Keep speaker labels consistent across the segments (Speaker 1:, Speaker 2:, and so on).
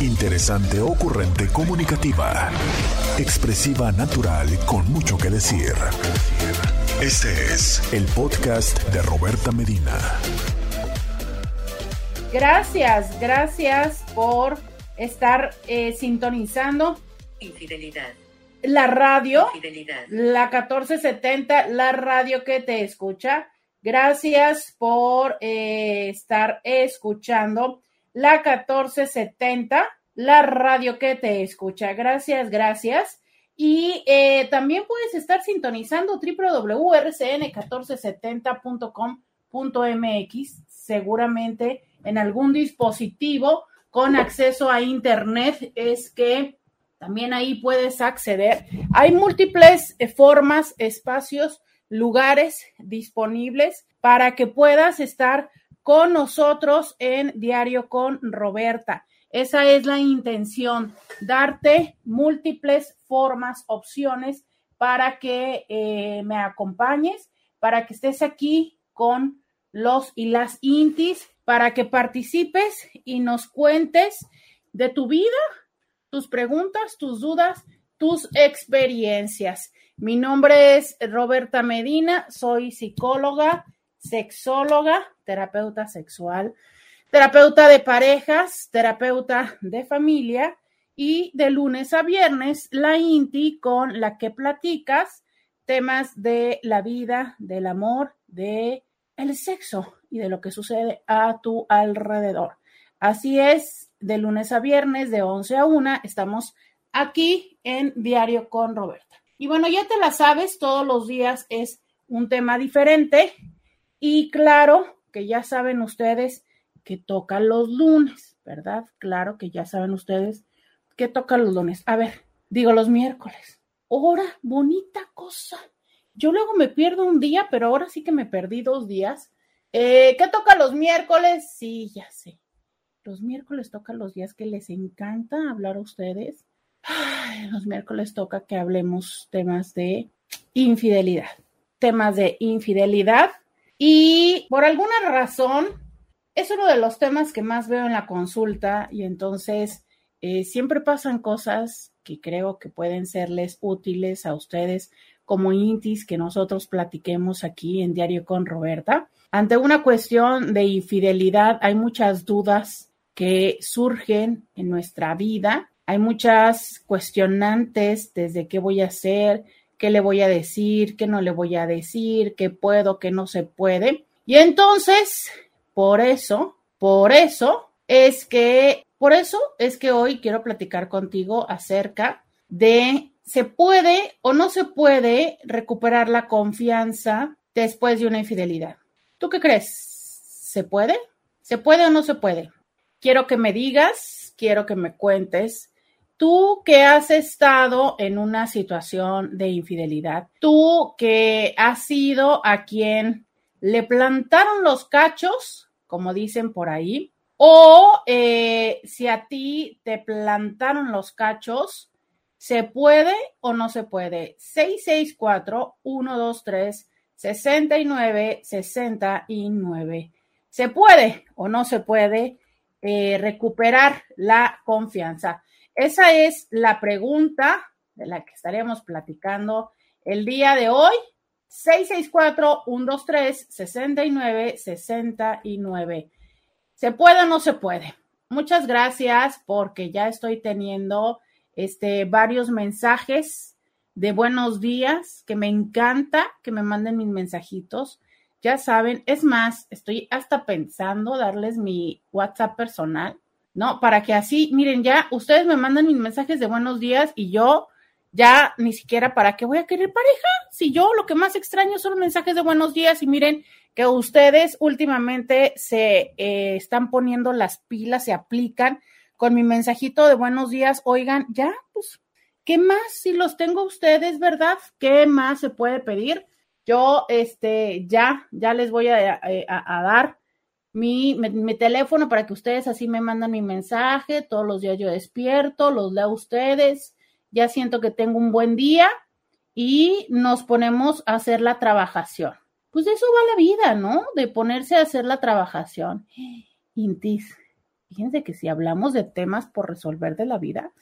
Speaker 1: Interesante, ocurrente, comunicativa. Expresiva, natural, con mucho que decir. Este es el podcast de Roberta Medina.
Speaker 2: Gracias, gracias por estar eh, sintonizando.
Speaker 3: Infidelidad.
Speaker 2: La radio,
Speaker 3: Infidelidad.
Speaker 2: la 1470, la radio que te escucha. Gracias por eh, estar escuchando la 1470, la radio que te escucha. Gracias, gracias. Y eh, también puedes estar sintonizando www.rcn1470.com.mx, seguramente en algún dispositivo con acceso a Internet. Es que también ahí puedes acceder. Hay múltiples eh, formas, espacios, lugares disponibles para que puedas estar con nosotros en Diario con Roberta. Esa es la intención, darte múltiples formas, opciones para que eh, me acompañes, para que estés aquí con los y las intis, para que participes y nos cuentes de tu vida, tus preguntas, tus dudas, tus experiencias. Mi nombre es Roberta Medina, soy psicóloga, sexóloga, terapeuta sexual, terapeuta de parejas, terapeuta de familia y de lunes a viernes la INTI con la que platicas temas de la vida, del amor, de el sexo y de lo que sucede a tu alrededor. Así es, de lunes a viernes de 11 a 1 estamos aquí en Diario con Roberta. Y bueno, ya te la sabes, todos los días es un tema diferente y claro que ya saben ustedes que toca los lunes, ¿verdad? Claro que ya saben ustedes que toca los lunes. A ver, digo los miércoles. Hora, bonita cosa. Yo luego me pierdo un día, pero ahora sí que me perdí dos días. Eh, ¿Qué toca los miércoles? Sí, ya sé. Los miércoles toca los días que les encanta hablar a ustedes. Los miércoles toca que hablemos temas de infidelidad. Temas de infidelidad. Y por alguna razón, es uno de los temas que más veo en la consulta y entonces eh, siempre pasan cosas que creo que pueden serles útiles a ustedes como intis que nosotros platiquemos aquí en Diario con Roberta. Ante una cuestión de infidelidad hay muchas dudas que surgen en nuestra vida. Hay muchas cuestionantes desde qué voy a hacer, qué le voy a decir, qué no le voy a decir, qué puedo, qué no se puede. Y entonces, por eso, por eso es que, por eso es que hoy quiero platicar contigo acerca de se puede o no se puede recuperar la confianza después de una infidelidad. ¿Tú qué crees? ¿Se puede? ¿Se puede o no se puede? Quiero que me digas, quiero que me cuentes Tú que has estado en una situación de infidelidad, tú que has sido a quien le plantaron los cachos, como dicen por ahí, o eh, si a ti te plantaron los cachos, ¿se puede o no se puede? 664-123-6969. ¿Se puede o no se puede eh, recuperar la confianza? Esa es la pregunta de la que estaremos platicando el día de hoy. 664-123-6969. ¿Se puede o no se puede? Muchas gracias porque ya estoy teniendo este, varios mensajes de buenos días que me encanta que me manden mis mensajitos. Ya saben, es más, estoy hasta pensando darles mi WhatsApp personal ¿no? Para que así, miren, ya ustedes me mandan mis mensajes de buenos días y yo ya ni siquiera para qué voy a querer pareja. Si yo lo que más extraño son mensajes de buenos días y miren que ustedes últimamente se eh, están poniendo las pilas, se aplican con mi mensajito de buenos días. Oigan, ya, pues, ¿qué más? Si los tengo ustedes, ¿verdad? ¿Qué más se puede pedir? Yo, este, ya, ya les voy a, a, a dar mi, mi, teléfono para que ustedes así me mandan mi mensaje. Todos los días yo despierto, los leo a ustedes. Ya siento que tengo un buen día y nos ponemos a hacer la trabajación. Pues de eso va la vida, ¿no? De ponerse a hacer la trabajación. Intis, fíjense que si hablamos de temas por resolver de la vida,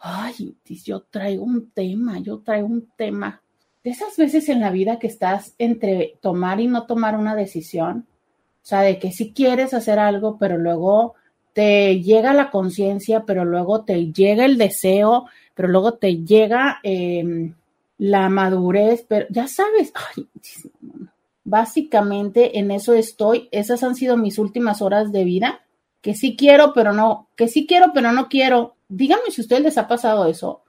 Speaker 2: ay, yo traigo un tema, yo traigo un tema. De esas veces en la vida que estás entre tomar y no tomar una decisión, o sea, de que si quieres hacer algo, pero luego te llega la conciencia, pero luego te llega el deseo, pero luego te llega em, la madurez, pero ya sabes, ay, básicamente en eso estoy. Esas han sido mis últimas horas de vida, que sí quiero, pero no, que sí quiero, pero no quiero. Díganme si a ustedes les ha pasado eso,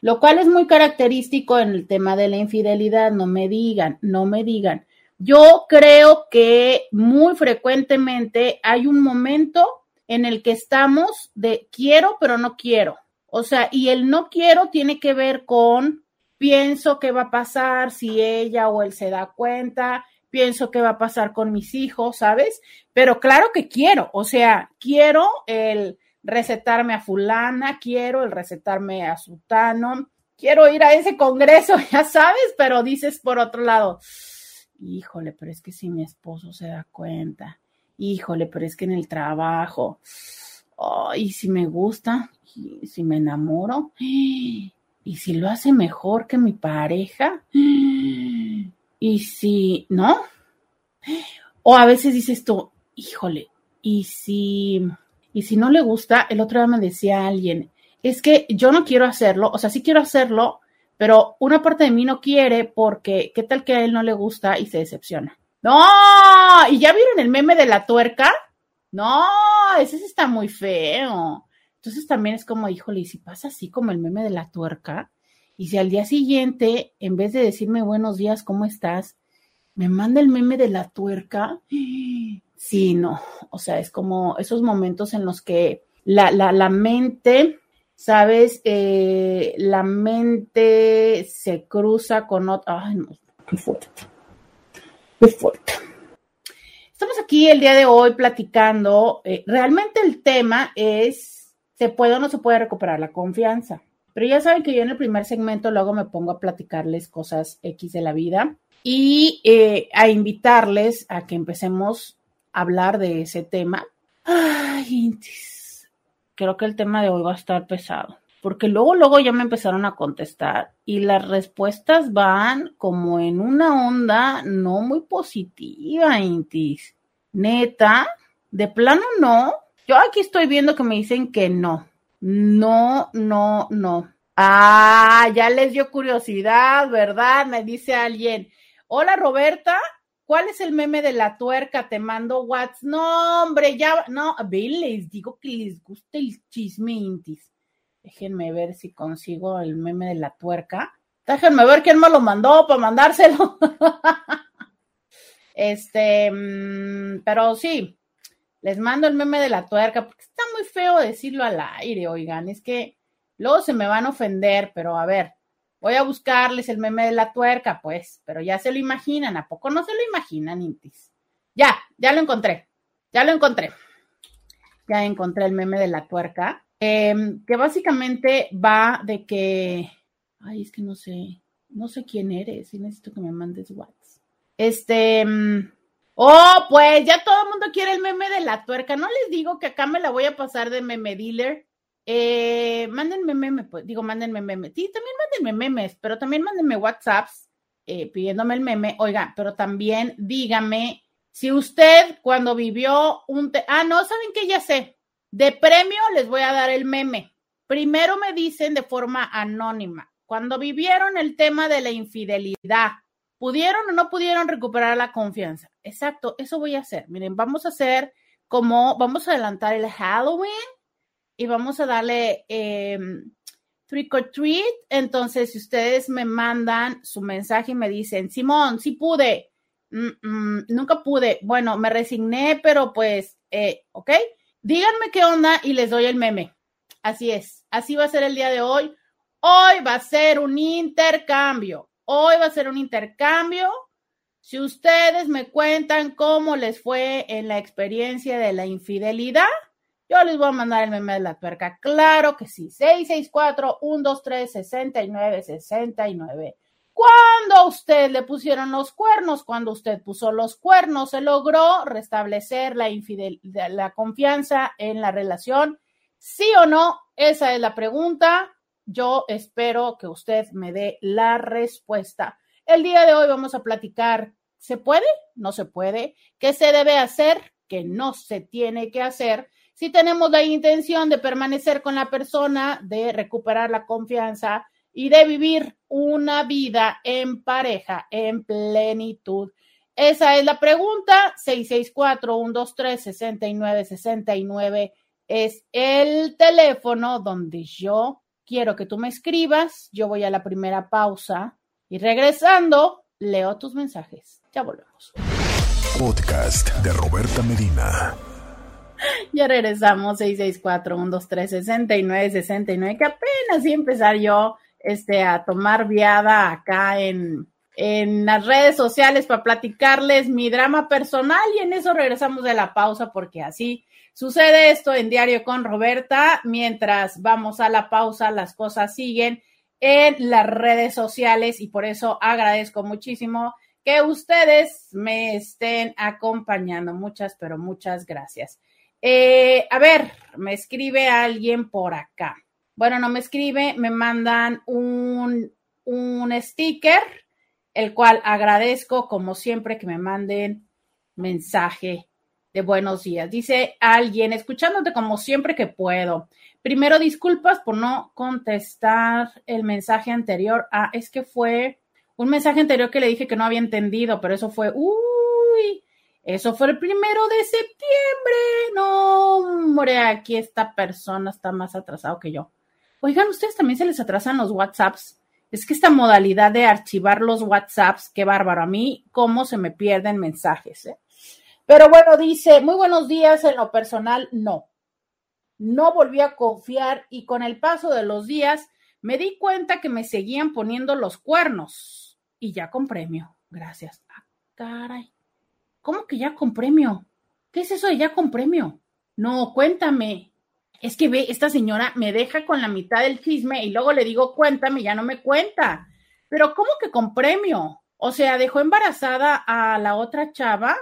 Speaker 2: lo cual es muy característico en el tema de la infidelidad. No me digan, no me digan. Yo creo que muy frecuentemente hay un momento en el que estamos de quiero, pero no quiero. O sea, y el no quiero tiene que ver con pienso qué va a pasar si ella o él se da cuenta, pienso qué va a pasar con mis hijos, ¿sabes? Pero claro que quiero, o sea, quiero el recetarme a fulana, quiero el recetarme a sutano, quiero ir a ese congreso, ya sabes, pero dices por otro lado, híjole, pero es que si mi esposo se da cuenta, híjole, pero es que en el trabajo, y si me gusta, y si me enamoro, y si lo hace mejor que mi pareja, y si, ¿no? O a veces dices tú, híjole, y si, y si no le gusta, el otro día me decía alguien, es que yo no quiero hacerlo, o sea, sí quiero hacerlo, pero una parte de mí no quiere porque qué tal que a él no le gusta y se decepciona. No, ¿y ya vieron el meme de la tuerca? No, ese está muy feo. Entonces también es como, híjole, y si pasa así como el meme de la tuerca, y si al día siguiente, en vez de decirme buenos días, ¿cómo estás? Me manda el meme de la tuerca. Sí, no. O sea, es como esos momentos en los que la, la, la mente ¿sabes? Eh, la mente se cruza con otra. Ay, no, qué fuerte. Qué fuerte. Estamos aquí el día de hoy platicando. Eh, realmente el tema es: ¿se puede o no se puede recuperar la confianza? Pero ya saben que yo en el primer segmento luego me pongo a platicarles cosas X de la vida y eh, a invitarles a que empecemos a hablar de ese tema. Ay, creo que el tema de hoy va a estar pesado, porque luego, luego ya me empezaron a contestar y las respuestas van como en una onda no muy positiva, Intis. Neta, de plano no. Yo aquí estoy viendo que me dicen que no. No, no, no. Ah, ya les dio curiosidad, ¿verdad? Me dice alguien. Hola Roberta, ¿Cuál es el meme de la tuerca? Te mando WhatsApp. No, hombre, ya, no, ven, les digo que les gusta el chisme intis. Déjenme ver si consigo el meme de la tuerca. Déjenme ver quién me lo mandó para mandárselo. este, mm, pero sí, les mando el meme de la tuerca, porque está muy feo decirlo al aire, oigan, es que luego se me van a ofender, pero a ver, Voy a buscarles el meme de la tuerca, pues, pero ya se lo imaginan, ¿a poco no se lo imaginan, Intis? Ya, ya lo encontré, ya lo encontré. Ya encontré el meme de la tuerca, em, que básicamente va de que, ay, es que no sé, no sé quién eres y necesito que me mandes WhatsApp. Este, em, oh, pues ya todo el mundo quiere el meme de la tuerca. No les digo que acá me la voy a pasar de meme dealer eh, mándenme memes, pues, digo, mándenme memes. Sí, también mándenme memes, pero también mándenme WhatsApps eh, pidiéndome el meme. Oiga, pero también dígame si usted cuando vivió un... ah, no, ¿saben qué? Ya sé. De premio les voy a dar el meme. Primero me dicen de forma anónima, cuando vivieron el tema de la infidelidad, ¿pudieron o no pudieron recuperar la confianza? Exacto, eso voy a hacer. Miren, vamos a hacer como, vamos a adelantar el Halloween y vamos a darle eh, trick or treat. Entonces, si ustedes me mandan su mensaje y me dicen, Simón, sí pude, mm, mm, nunca pude, bueno, me resigné, pero pues, eh, ok, díganme qué onda y les doy el meme. Así es, así va a ser el día de hoy. Hoy va a ser un intercambio. Hoy va a ser un intercambio. Si ustedes me cuentan cómo les fue en la experiencia de la infidelidad, yo les voy a mandar el meme de la tuerca. Claro que sí. 664-123-6969. Cuando a usted le pusieron los cuernos, cuando usted puso los cuernos, se logró restablecer la, la confianza en la relación. ¿Sí o no? Esa es la pregunta. Yo espero que usted me dé la respuesta. El día de hoy vamos a platicar, ¿se puede? ¿No se puede? ¿Qué se debe hacer? ¿Qué no se tiene que hacer? Si tenemos la intención de permanecer con la persona, de recuperar la confianza y de vivir una vida en pareja, en plenitud. Esa es la pregunta. 664-123-6969 es el teléfono donde yo quiero que tú me escribas. Yo voy a la primera pausa y regresando, leo tus mensajes. Ya volvemos.
Speaker 1: Podcast de Roberta Medina.
Speaker 2: Ya regresamos, 664-123-6969, que apenas iba empezar yo este, a tomar viada acá en, en las redes sociales para platicarles mi drama personal y en eso regresamos de la pausa porque así sucede esto en Diario con Roberta. Mientras vamos a la pausa, las cosas siguen en las redes sociales y por eso agradezco muchísimo que ustedes me estén acompañando. Muchas, pero muchas gracias. Eh, a ver, me escribe alguien por acá. Bueno, no me escribe, me mandan un, un sticker, el cual agradezco como siempre que me manden mensaje de buenos días. Dice alguien, escuchándote como siempre que puedo. Primero, disculpas por no contestar el mensaje anterior. Ah, es que fue un mensaje anterior que le dije que no había entendido, pero eso fue, uy, eso fue el primero de septiembre. No, hombre, aquí esta persona está más atrasado que yo. Oigan, ¿ustedes también se les atrasan los WhatsApps? Es que esta modalidad de archivar los WhatsApps, qué bárbaro. A mí, cómo se me pierden mensajes. ¿eh? Pero bueno, dice, muy buenos días. En lo personal, no. No volví a confiar y con el paso de los días me di cuenta que me seguían poniendo los cuernos. Y ya con premio. Gracias. Ah, caray. ¿Cómo que ya con premio? ¿Qué es eso de ya con premio? No, cuéntame. Es que ve, esta señora me deja con la mitad del chisme y luego le digo, cuéntame, ya no me cuenta. Pero ¿cómo que con premio? O sea, dejó embarazada a la otra chava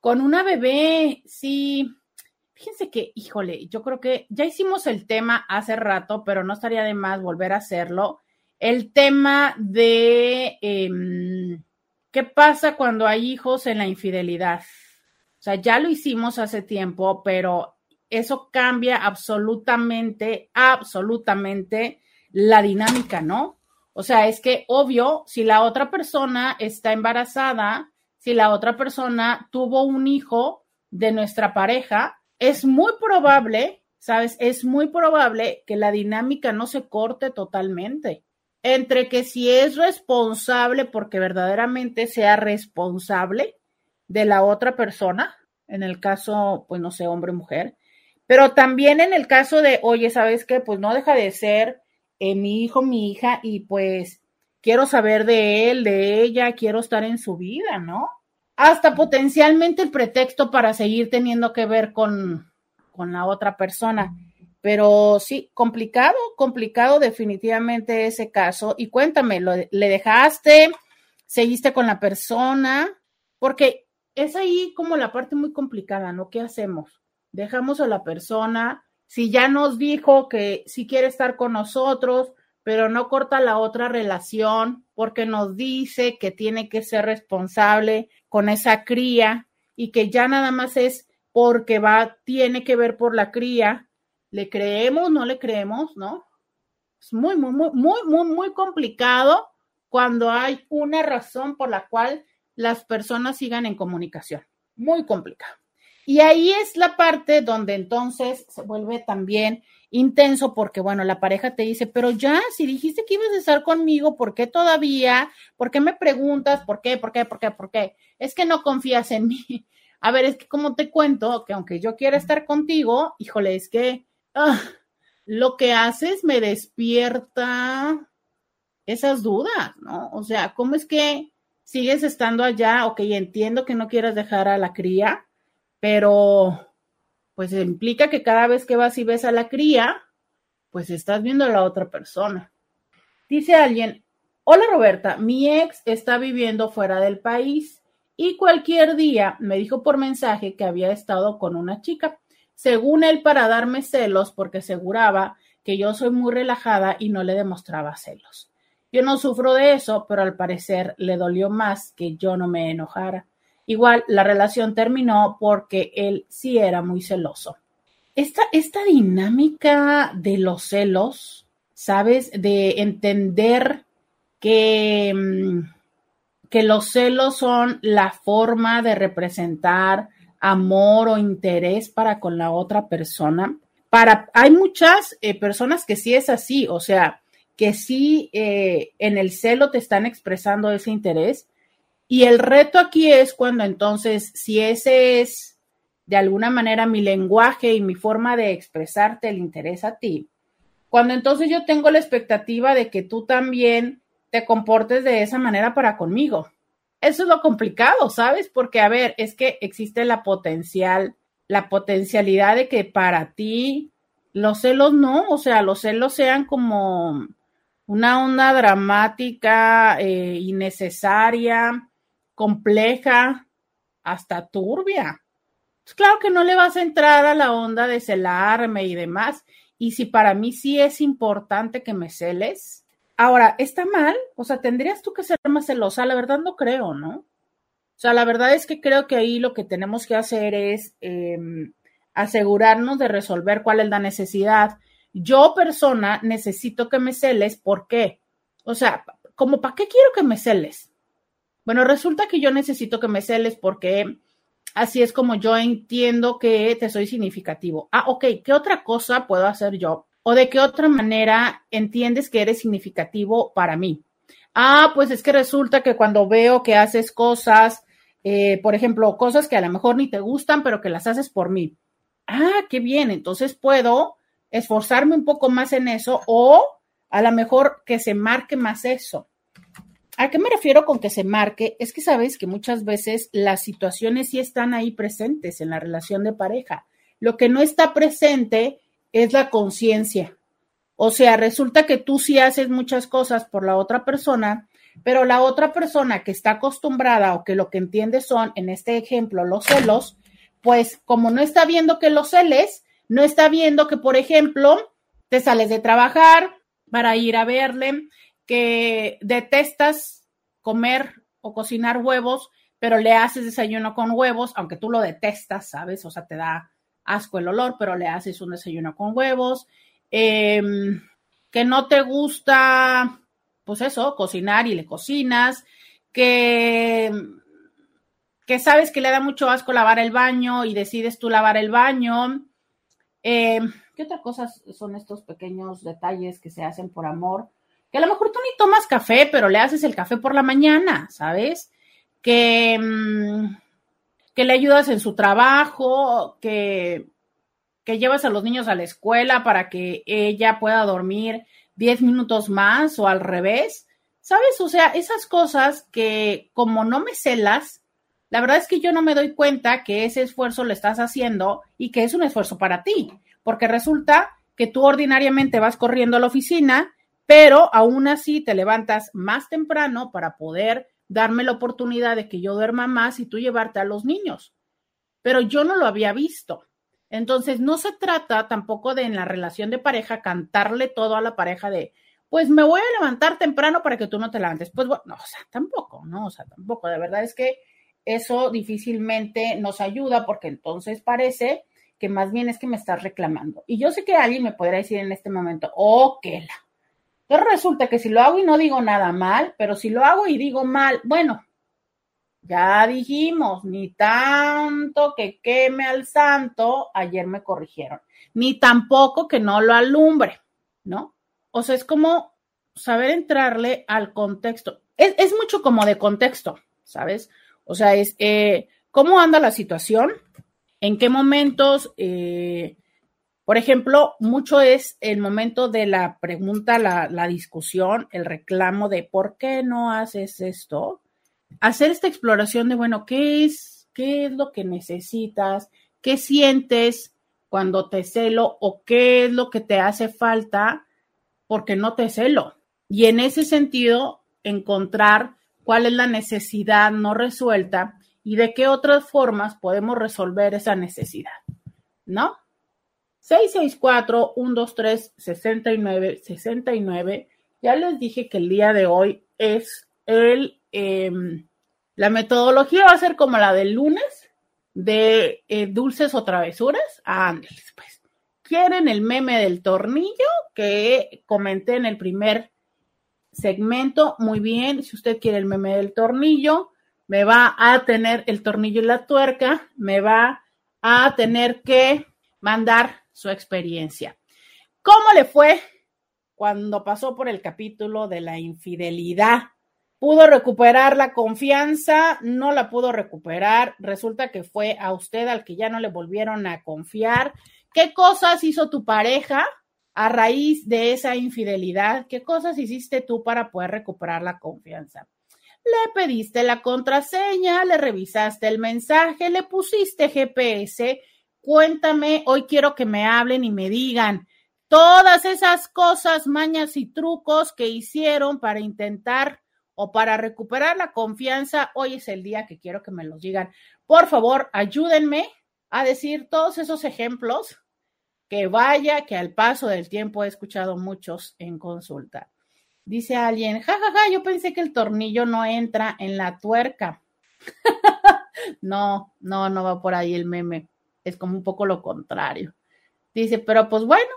Speaker 2: con una bebé. Sí. Fíjense que, híjole, yo creo que ya hicimos el tema hace rato, pero no estaría de más volver a hacerlo. El tema de em, ¿Qué pasa cuando hay hijos en la infidelidad? O sea, ya lo hicimos hace tiempo, pero eso cambia absolutamente, absolutamente la dinámica, ¿no? O sea, es que obvio, si la otra persona está embarazada, si la otra persona tuvo un hijo de nuestra pareja, es muy probable, ¿sabes? Es muy probable que la dinámica no se corte totalmente entre que si es responsable, porque verdaderamente sea responsable de la otra persona, en el caso, pues no sé, hombre o mujer, pero también en el caso de, oye, ¿sabes qué? Pues no deja de ser eh, mi hijo, mi hija, y pues quiero saber de él, de ella, quiero estar en su vida, ¿no? Hasta potencialmente el pretexto para seguir teniendo que ver con, con la otra persona. Pero sí, complicado, complicado definitivamente ese caso. Y cuéntame, ¿le dejaste? ¿Seguiste con la persona? Porque es ahí como la parte muy complicada, ¿no? ¿Qué hacemos? Dejamos a la persona, si ya nos dijo que sí quiere estar con nosotros, pero no corta la otra relación porque nos dice que tiene que ser responsable con esa cría y que ya nada más es porque va, tiene que ver por la cría, ¿Le creemos? ¿No le creemos? ¿No? Es muy, muy, muy, muy, muy, muy complicado cuando hay una razón por la cual las personas sigan en comunicación. Muy complicado. Y ahí es la parte donde entonces se vuelve también intenso porque, bueno, la pareja te dice, pero ya, si dijiste que ibas a estar conmigo, ¿por qué todavía? ¿Por qué me preguntas? ¿Por qué? ¿Por qué? ¿Por qué? ¿Por qué? Es que no confías en mí. A ver, es que como te cuento, que aunque yo quiera estar contigo, híjole, es que Ah, lo que haces me despierta esas dudas, ¿no? O sea, ¿cómo es que sigues estando allá? Ok, entiendo que no quieras dejar a la cría, pero pues implica que cada vez que vas y ves a la cría, pues estás viendo a la otra persona. Dice alguien, Hola Roberta, mi ex está viviendo fuera del país y cualquier día me dijo por mensaje que había estado con una chica, según él para darme celos porque aseguraba que yo soy muy relajada y no le demostraba celos. Yo no sufro de eso, pero al parecer le dolió más que yo no me enojara. Igual la relación terminó porque él sí era muy celoso. Esta, esta dinámica de los celos, ¿sabes? De entender que, mm, que los celos son la forma de representar amor o interés para con la otra persona. Para, hay muchas eh, personas que sí es así, o sea, que sí eh, en el celo te están expresando ese interés. Y el reto aquí es cuando entonces, si ese es de alguna manera mi lenguaje y mi forma de expresarte el interés a ti, cuando entonces yo tengo la expectativa de que tú también te comportes de esa manera para conmigo. Eso es lo complicado, ¿sabes? Porque, a ver, es que existe la potencial, la potencialidad de que para ti los celos no, o sea, los celos sean como una onda dramática, eh, innecesaria, compleja, hasta turbia. Pues claro que no le vas a entrar a la onda de celarme y demás. Y si para mí sí es importante que me celes, ahora, ¿está mal? O sea, ¿tendrías tú que ser más celosa? La verdad no creo, ¿no? O sea, la verdad es que creo que ahí lo que tenemos que hacer es em, asegurarnos de resolver cuál es la necesidad yo persona necesito que me celes, ¿por qué? O sea, como para qué quiero que me celes? Bueno, resulta que yo necesito que me celes porque así es como yo entiendo que te soy significativo. Ah, ok, ¿qué otra cosa puedo hacer yo? ¿O de qué otra manera entiendes que eres significativo para mí? Ah, pues es que resulta que cuando veo que haces cosas, eh, por ejemplo, cosas que a lo mejor ni te gustan, pero que las haces por mí. Ah, qué bien, entonces puedo esforzarme un poco más en eso o a lo mejor que se marque más eso. ¿A qué me refiero con que se marque? Es que sabes que muchas veces las situaciones sí están ahí presentes en la relación de pareja. Lo que no está presente es la conciencia. O sea, resulta que tú sí haces muchas cosas por la otra persona, pero la otra persona que está acostumbrada o que lo que entiende son, en este ejemplo, los celos, pues como no está viendo que los celes, no está viendo que, por ejemplo, te sales de trabajar para ir a verle, que detestas comer o cocinar huevos, pero le haces desayuno con huevos, aunque tú lo detestas, ¿sabes? O sea, te da asco el olor, pero le haces un desayuno con huevos. Em, que no te gusta, pues eso, cocinar y le cocinas. Que, que sabes que le da mucho asco lavar el baño y decides tú lavar el baño. Eh, ¿Qué otras cosas son estos pequeños detalles que se hacen por amor? Que a lo mejor tú ni tomas café, pero le haces el café por la mañana, ¿sabes? Que, mm, que le ayudas en su trabajo, que, que llevas a los niños a la escuela para que ella pueda dormir 10 minutos más o al revés. ¿Sabes? O sea, esas cosas que como no me celas, la verdad es que yo no me doy cuenta que ese esfuerzo lo estás haciendo y que es un esfuerzo para ti, porque resulta que tú ordinariamente vas corriendo a la oficina, pero aún así te levantas más temprano para poder darme la oportunidad de que yo duerma más y tú llevarte a los niños. Pero yo no lo había visto. Entonces, no se trata tampoco de en la relación de pareja cantarle todo a la pareja de, pues me voy a levantar temprano para que tú no te levantes. Pues bueno, no, o sea, tampoco, no, o sea, tampoco. De verdad es que eso difícilmente nos ayuda porque entonces parece que más bien es que me estás reclamando. Y yo sé que alguien me podrá decir en este momento, oh, que la. Pero resulta que si lo hago y no digo nada mal, pero si lo hago y digo mal, bueno, ya dijimos, ni tanto que queme al santo, ayer me corrigieron, ni tampoco que no lo alumbre, ¿no? O sea, es como saber entrarle al contexto. Es, es mucho como de contexto, ¿sabes? O sea, es eh, cómo anda la situación, en qué momentos, eh, por ejemplo, mucho es el momento de la pregunta, la, discusión, el reclamo de por qué no haces esto. Hacer esta exploración de, bueno, ¿qué es, qué es lo que necesitas? ¿Qué sientes cuando te celo o qué es lo que te hace falta porque no te celo? Y en ese sentido, encontrar cuál es la necesidad no resuelta y de qué otras formas podemos resolver esa necesidad, ¿no? 664-123-6969. Ya les dije que el día de hoy es el, em, la metodología va a ser como la del lunes de eh, dulces o travesuras. Ángeles, pues. ¿Quieren el meme del tornillo que comenté en el primer segmento? Muy bien, si usted quiere el meme del tornillo, me va a tener el tornillo y la tuerca, me va a tener que mandar su experiencia. ¿Cómo le fue cuando pasó por el capítulo de la infidelidad? ¿Pudo recuperar la confianza? No la pudo recuperar. Resulta que fue a usted al que ya no le volvieron a confiar. ¿Qué cosas hizo tu pareja a raíz de esa infidelidad? ¿Qué cosas hiciste tú para poder recuperar la confianza? Le pediste la contraseña, le revisaste el mensaje, le pusiste GPS Cuéntame, hoy quiero que me hablen y me digan todas esas cosas, mañas y trucos que hicieron para intentar o para recuperar la confianza. Hoy es el día que quiero que me los digan. Por favor, ayúdenme a decir todos esos ejemplos que vaya, que al paso del tiempo he escuchado muchos en consulta. Dice alguien, jajaja, ja, ja, yo pensé que el tornillo no entra en la tuerca. no, no, no va por ahí el meme es como un poco lo contrario. Dice, pero pues bueno,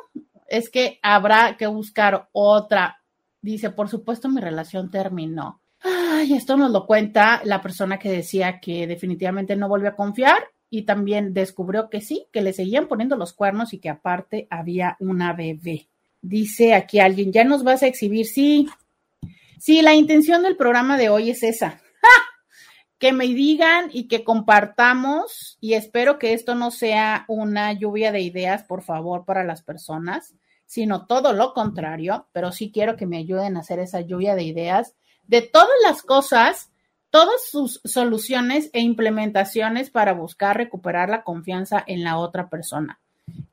Speaker 2: es que habrá que buscar otra. Dice, por supuesto, mi relación terminó. Ay, esto nos lo cuenta la persona que decía que definitivamente no volvió a confiar y también descubrió que sí, que le seguían poniendo los cuernos y que aparte había una bebé. Dice aquí alguien, ¿ya nos vas a exhibir? Sí, sí, la intención del programa de hoy es esa, que me digan y que compartamos y espero que esto no sea una lluvia de ideas, por favor, para las personas, sino todo lo contrario, pero sí quiero que me ayuden a hacer esa lluvia de ideas de todas las cosas, todas sus soluciones e implementaciones para buscar recuperar la confianza en la otra persona.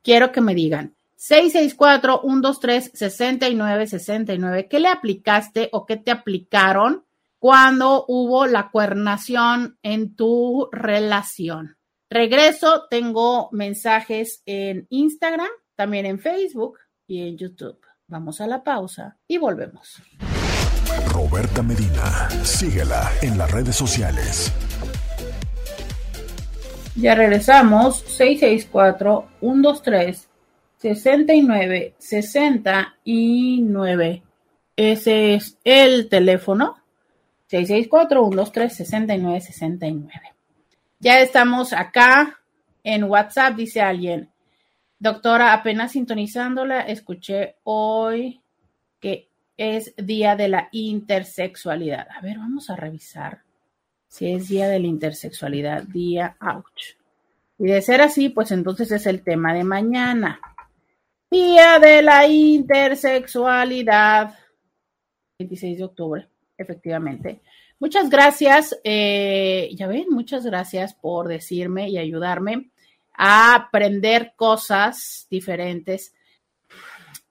Speaker 2: Quiero que me digan 664-123-6969, ¿qué le aplicaste o qué te aplicaron cuando hubo la cuernación en tu relación. Regreso, tengo mensajes en Instagram, también en Facebook y en YouTube. Vamos a la pausa y volvemos.
Speaker 1: Roberta Medina, síguela en las redes sociales.
Speaker 2: Ya regresamos, 664-123-6969. Ese es el teléfono 664-123-6969. Ya estamos acá en WhatsApp, dice alguien. Doctora, apenas sintonizándola, escuché hoy que es día de la intersexualidad. A ver, vamos a revisar si es día de la intersexualidad, día ouch. Y de ser así, pues entonces es el tema de mañana. Día de la intersexualidad. 26 de octubre efectivamente. Muchas gracias, eh, ya ven, muchas gracias por decirme y ayudarme a aprender cosas diferentes.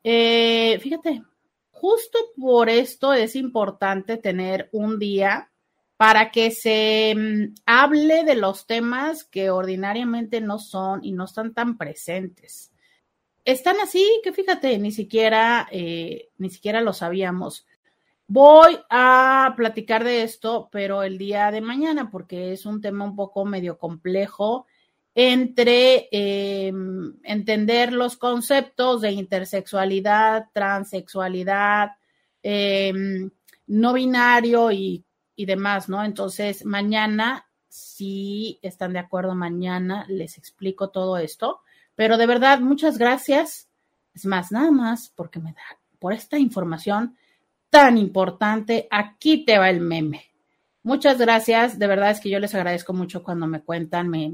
Speaker 2: Eh, fíjate, justo por esto es importante tener un día para que se mm, hable de los temas que ordinariamente no son y no están tan presentes. Están así que fíjate, ni siquiera, eh, ni siquiera lo sabíamos. Voy a platicar de esto, pero el día de mañana, porque es un tema un poco medio complejo entre em, entender los conceptos de intersexualidad, transexualidad, em, no binario y, y demás, ¿no? Entonces, mañana, si están de acuerdo, mañana les explico todo esto. Pero de verdad, muchas gracias. Es más, nada más porque me da por esta información tan importante, aquí te va el meme. Muchas gracias, de verdad es que yo les agradezco mucho cuando me cuentan, me,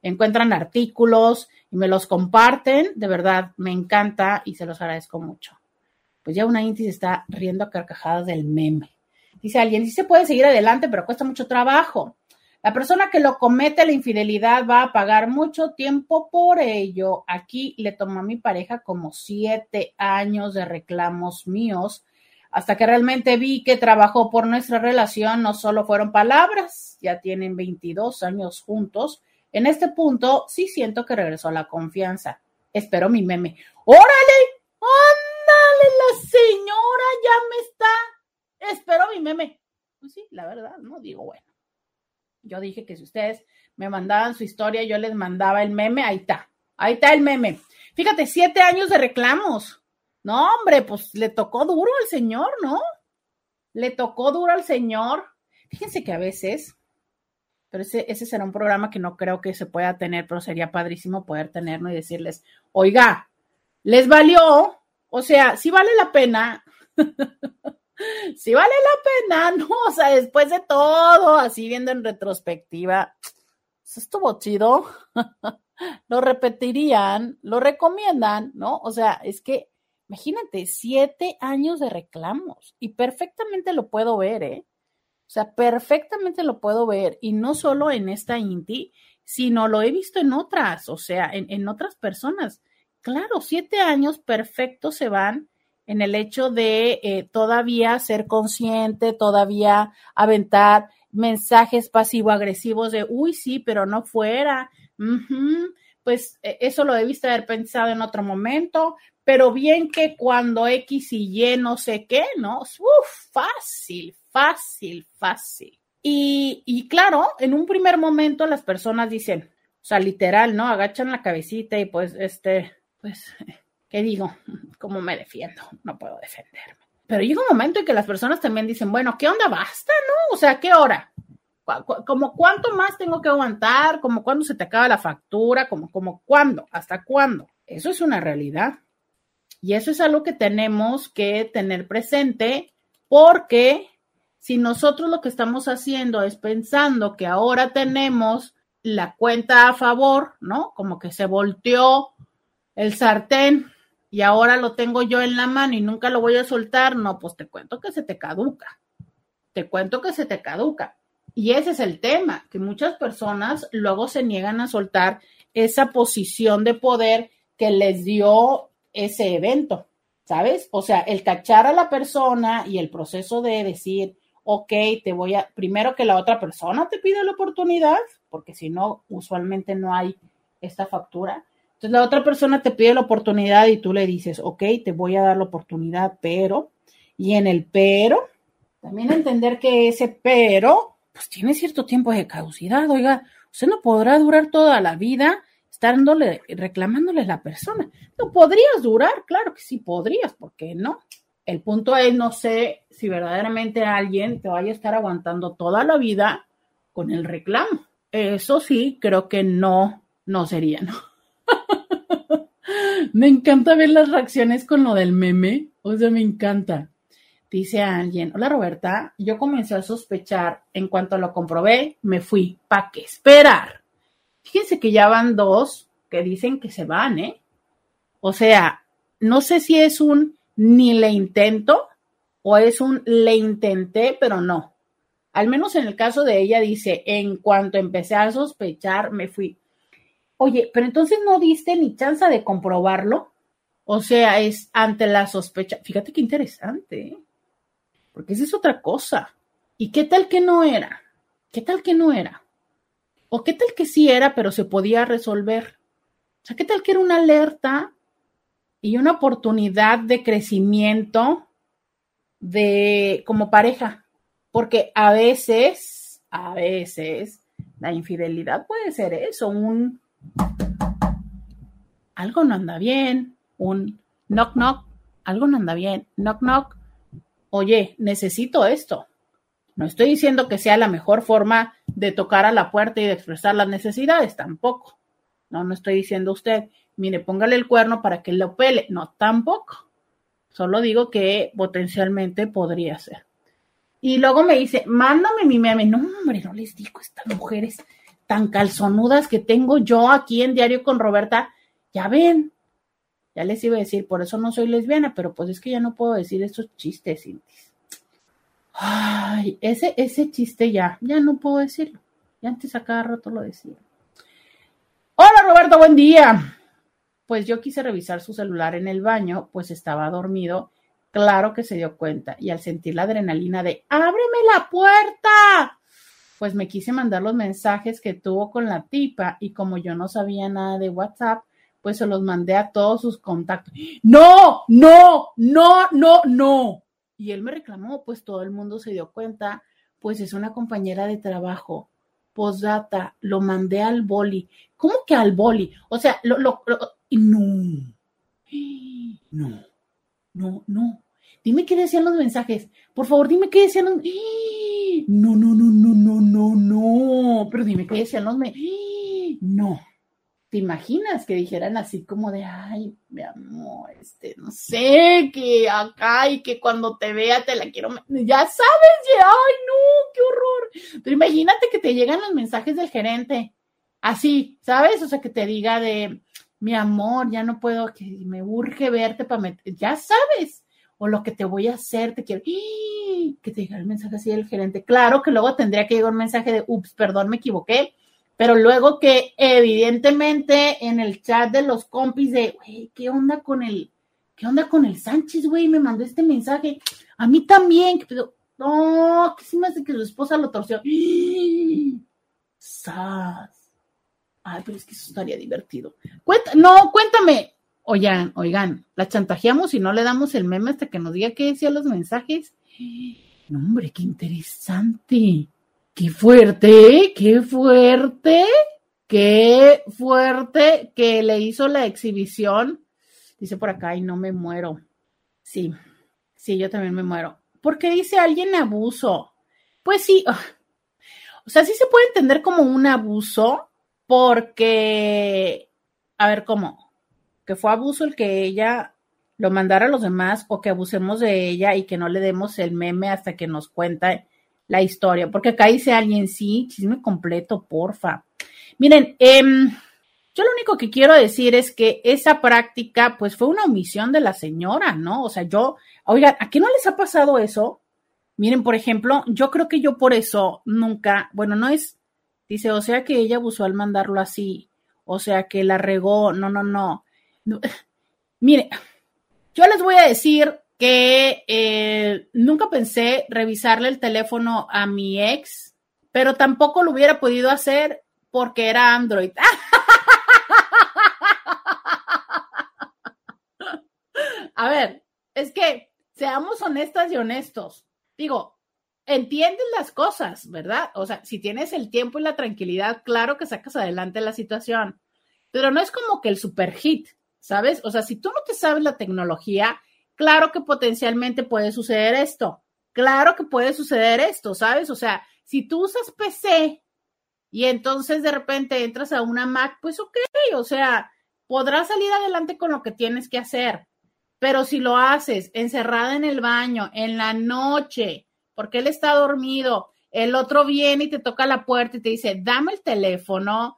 Speaker 2: encuentran artículos y me los comparten, de verdad me encanta y se los agradezco mucho. Pues ya una Inti se está riendo a carcajadas del meme. Dice alguien, sí se puede seguir adelante, pero cuesta mucho trabajo. La persona que lo comete la infidelidad va a pagar mucho tiempo por ello. Aquí le tomó a mi pareja como siete años de reclamos míos hasta que realmente vi que trabajó por nuestra relación, no solo fueron palabras, ya tienen 22 años juntos. En este punto, sí siento que regresó la confianza. Espero mi meme. ¡Órale! ¡Ándale! La señora ya me está. Espero mi meme. Pues sí, la verdad, ¿no? Digo, bueno. Yo dije que si ustedes me mandaban su historia, yo les mandaba el meme. Ahí está. Ahí está el meme. Fíjate, siete años de reclamos. No, hombre, pues le tocó duro al señor, ¿no? Le tocó duro al señor. Fíjense que a veces, pero ese, ese será un programa que no creo que se pueda tener, pero sería padrísimo poder tenerlo y decirles, oiga, les valió, o sea, si vale la pena, si vale la pena, ¿no? O sea, después de todo, así viendo en retrospectiva, eso estuvo chido, lo repetirían, lo recomiendan, ¿no? O sea, es que Imagínate, siete años de reclamos y perfectamente lo puedo ver, ¿eh? O sea, perfectamente lo puedo ver y no solo en esta Inti, sino lo he visto en otras, o sea, en, otras personas. Claro, siete años perfectos se van en el hecho de eh, todavía ser consciente, todavía aventar mensajes pasivo-agresivos de, uy, sí, pero no fuera. Pues e, eso lo debiste haber pensado en otro momento, pero bien que cuando X y Y no sé qué, ¿no? Uf, fácil, fácil, fácil. Y, y claro, en un primer momento las personas dicen, o sea, literal, ¿no? Agachan la cabecita y pues, este, pues, ¿qué digo? ¿Cómo me defiendo? No puedo defenderme. Pero llega un momento en que las personas también dicen, bueno, ¿qué onda? Basta, ¿no? O sea, ¿qué hora? Como cuánto más tengo que aguantar, como cuándo se te acaba la factura, como, como cuándo, hasta cuándo. Eso es una realidad. Y eso es algo que tenemos que tener presente porque si nosotros lo que estamos haciendo es pensando que ahora tenemos la cuenta a favor, ¿no? Como que se volteó el sartén y ahora lo tengo yo en la mano y nunca lo voy a soltar, no, pues te cuento que se te caduca. Te cuento que se te caduca. Y ese es el tema, que muchas personas luego se niegan a soltar esa posición de poder que les dio ese evento, ¿sabes? O sea, el cachar a la persona y el proceso de decir, ok, te voy a, primero que la otra persona te pide la oportunidad, porque si no, usualmente no hay esta factura. Entonces la otra persona te pide la oportunidad y tú le dices, ok, te voy a dar la oportunidad, pero, y en el pero, también entender que ese pero, pues tiene cierto tiempo de caducidad, oiga, usted no podrá durar toda la vida estándole, reclamándole a la persona. No podrías durar, claro que sí podrías, ¿por qué no? El punto es, no sé si verdaderamente alguien te vaya a estar aguantando toda la vida con el reclamo. Eso sí, creo que no, no sería, ¿no? me encanta ver las reacciones con lo del meme, o sea, me encanta. Dice alguien, hola Roberta, yo comencé a sospechar, en cuanto lo comprobé, me fui, ¿para qué esperar? Fíjense que ya van dos que dicen que se van, ¿eh? O sea, no sé si es un ni le intento o es un le intenté, pero no. Al menos en el caso de ella dice, en cuanto empecé a sospechar, me fui. Oye, pero entonces no diste ni chance de comprobarlo. O sea, es ante la sospecha. Fíjate qué interesante, ¿eh? Porque esa es otra cosa. ¿Y qué tal que no era? ¿Qué tal que no era? ¿O qué tal que sí era, pero se podía resolver? O sea, ¿qué tal que era una alerta y una oportunidad de crecimiento de como pareja? Porque a veces, a veces, la infidelidad puede ser eso, un algo no anda bien, un knock knock, algo no anda bien, knock knock, oye, necesito esto. No estoy diciendo que sea la mejor forma de tocar a la puerta y de expresar las necesidades, tampoco. No, no estoy diciendo usted, mire, póngale el cuerno para que lo pele. No, tampoco. Solo digo que potencialmente podría ser. Y luego me dice, mándame mi meme. No, hombre, no les digo, estas mujeres tan calzonudas que tengo yo aquí en Diario con Roberta, ya ven. Ya les iba a decir, por eso no soy lesbiana, pero pues es que ya no puedo decir esos chistes, Cintis. Ay, ese, ese chiste ya, ya no puedo decirlo. Y antes a cada rato lo decía. Hola Roberto, buen día. Pues yo quise revisar su celular en el baño, pues estaba dormido Claro que se dio cuenta y al sentir la adrenalina de ábreme la puerta, pues me quise mandar los mensajes que tuvo con la tipa y como yo no sabía nada de WhatsApp, pues se los mandé a todos sus contactos. No, no, no, no, no. Y él me reclamó, pues todo el mundo se dio cuenta, pues es una compañera de trabajo. Posdata, lo mandé al boli. ¿Cómo que al boli? O sea, lo, lo, lo no, no, no, no. Dime qué decían los mensajes. Por favor, dime qué decían los. No, no, no, no, no, no, no. Pero dime qué decían los. No. ¿Te imaginas que dijeran así como de, ay, mi amor, este, no sé, que acá y que cuando te vea te la quiero, ya sabes, ya, ay, no, qué horror. Pero imagínate que te llegan los mensajes del gerente, así, ¿sabes? O sea, que te diga de, mi amor, ya no puedo, que me urge verte para meter, ya sabes, o lo que te voy a hacer, te quiero, ¡Y! que te llega el mensaje así del gerente. Claro que luego tendría que llegar un mensaje de, ups, perdón, me equivoqué pero luego que evidentemente en el chat de los compis de, güey, ¿qué onda con el, qué onda con el Sánchez, güey? Me mandó este mensaje. A mí también, que no, que sí me hace que su esposa lo torció. ¡Sas! Ay, pero es que eso estaría divertido. no, cuéntame. Oigan, oigan, la chantajeamos y no le damos el meme hasta que nos diga qué decían los mensajes. No, hombre, qué interesante. Qué fuerte, qué fuerte, qué fuerte que le hizo la exhibición. Dice por acá, y no me muero. Sí, sí, yo también me muero. ¿Por qué dice alguien abuso? Pues sí, ah, o sea, sí se puede entender como un abuso, porque, a ver, ¿cómo? Que fue abuso el que ella lo mandara a los demás o que abusemos de ella y que no le demos el meme hasta que nos cuenta la historia, porque acá dice alguien, sí, chisme completo, porfa. Miren, em, yo lo único que quiero decir es que esa práctica, pues fue una omisión de la señora, ¿no? O sea, yo, oigan, ¿a qué no les ha pasado eso? Miren, por ejemplo, yo creo que yo por eso nunca, bueno, no es, dice, o sea que ella abusó al mandarlo así, o sea que la regó, no, no, no. no. Mire, yo les voy a decir que eh, nunca pensé revisarle el teléfono a mi ex, pero tampoco lo hubiera podido hacer porque era Android. a ver, es que seamos honestas y honestos. Digo, entiendes las cosas, ¿verdad? O sea, si tienes el tiempo y la tranquilidad, claro que sacas adelante la situación, pero no es como que el super hit, ¿sabes? O sea, si tú no te sabes la tecnología, claro que potencialmente puede suceder esto. Claro que puede suceder esto, ¿sabes? O sea, si tú usas PC y entonces de repente entras a una Mac, pues ok, o sea, podrás salir adelante con lo que tienes que hacer. Pero si lo haces encerrada en el baño, en la noche, porque él está dormido, el otro viene y te toca la puerta y te dice, dame el teléfono,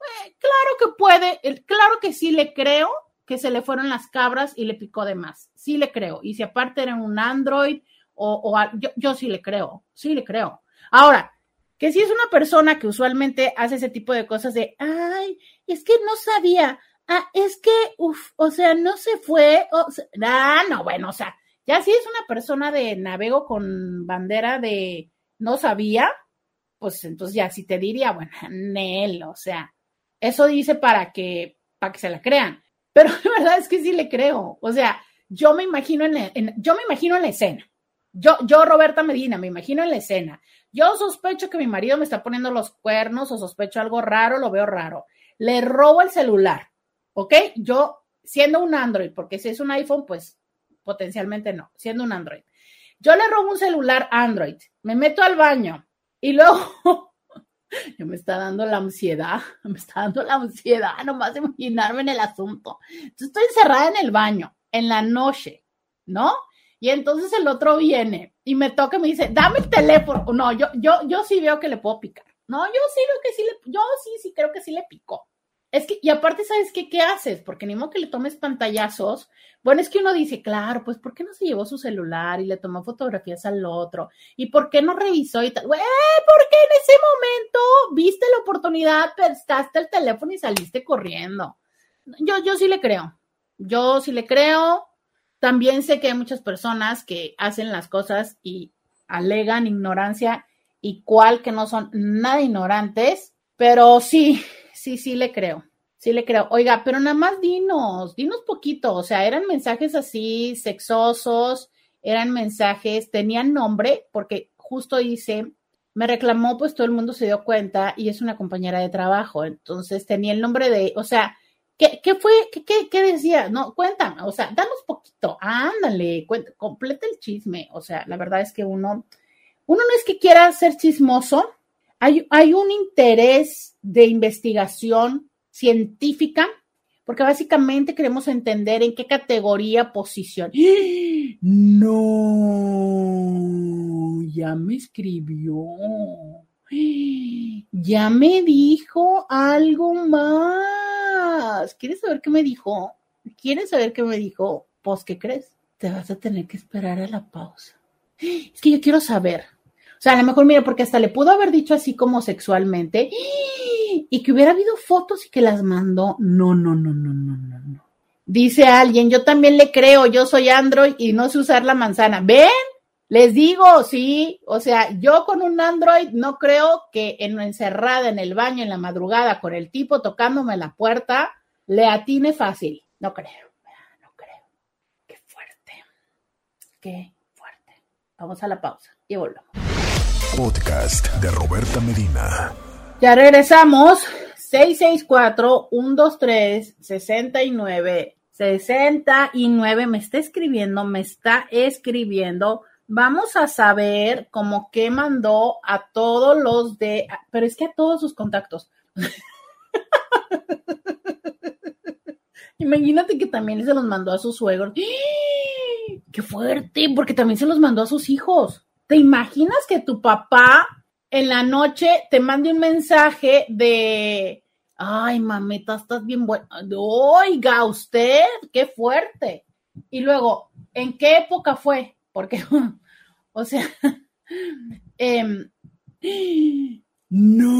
Speaker 2: eh, claro que puede, claro que sí le creo, que se le fueron las cabras y le picó de más. Sí le creo. Y si aparte era un Android o, yo, yo sí le creo, sí le creo. Ahora, que si es una persona que usualmente hace ese tipo de cosas de, ay, es que no sabía, ah, es que, uff, o sea, no se fue, o ah, no, bueno, o sea, ya si es una persona de navego con bandera de no sabía, pues entonces ya sí te diría, bueno, Nel, o sea, eso dice para que, para que se la crean. Pero la verdad es que sí le creo. O sea, yo me imagino en, yo me imagino la escena. Yo, yo, Roberta Medina, me imagino en la escena. Yo sospecho que mi marido me está poniendo los cuernos o sospecho algo raro, lo veo raro. Le robo el celular, ¿ok? Yo, siendo un Android, porque si es un iPhone, pues potencialmente no, siendo un Android. Yo le robo un celular Android, me meto al baño y luego yo me está dando la ansiedad, me está dando la ansiedad nomás de imaginarme en el asunto. Entonces estoy encerrada en el baño, en la noche, ¿no? Y entonces el otro viene y me toca y me dice, dame el teléfono. No, yo, yo, yo sí veo que le puedo picar. No, yo sí veo que sí le, yo sí, sí creo que sí le picó. Es que, y aparte, ¿sabes qué? ¿Qué haces? Porque ni modo que le tomes pantallazos. Bueno, es que uno dice, claro, pues, ¿por qué no se llevó su celular y le tomó fotografías al otro? ¿Y por qué no revisó y tal? Güey, porque en ese momento viste la oportunidad, prestaste el teléfono y saliste corriendo. Yo, yo sí le creo. Yo sí le creo. también sé que hay muchas personas que hacen las cosas y alegan ignorancia y cual que no son nada ignorantes, pero sí, sí, sí le creo. Sí le creo. Oiga, pero nada más dinos, dinos poquito. O sea, eran mensajes así sexosos, eran mensajes, tenían nombre, porque justo dice, me reclamó, pues todo el mundo se dio cuenta y es una compañera de trabajo. Entonces tenía el nombre de, o sea, ¿qué, qué fue? ¿Qué, qué, qué decía? No, cuéntame, o sea, danos poquito, ándale, cuenta, completa el chisme. O sea, la verdad es que uno, uno no es que quiera ser chismoso, hay, hay un interés de investigación científica, porque básicamente queremos entender en qué categoría, posición. No, ya me escribió. Ya me dijo algo más. ¿Quieres saber qué me dijo? ¿Quieres saber qué me dijo? Pues, ¿qué crees? Te vas a tener que esperar a la pausa. Es que yo quiero saber. O sea, a lo mejor, mira, porque hasta le pudo haber dicho así como sexualmente y que hubiera habido fotos y que las mandó. No, no, no, no, no, no, no. Dice alguien, yo también le creo, yo soy Android y no sé usar la manzana. ¿Ven? Les digo, sí, o sea, yo con un Android no creo que en encerrada en el baño en la madrugada con el tipo tocándome la puerta le atine fácil. No creo, no creo. Qué fuerte, qué fuerte. Vamos a la pausa y volvemos.
Speaker 1: Podcast de Roberta Medina.
Speaker 2: Ya regresamos. 664-123-69. 69. Me está escribiendo, me está escribiendo. Vamos a saber como que mandó a todos los de, pero es que a todos sus contactos. Imagínate que también se los mandó a sus suegros. ¡Ah! ¡Qué fuerte! Porque también se los mandó a sus hijos. ¿Te imaginas que tu papá en la noche te mande un mensaje de, ay, mameta, estás bien buena. Oiga, usted, qué fuerte. Y luego, ¿en qué época fue? Porque, o sea, eh, no.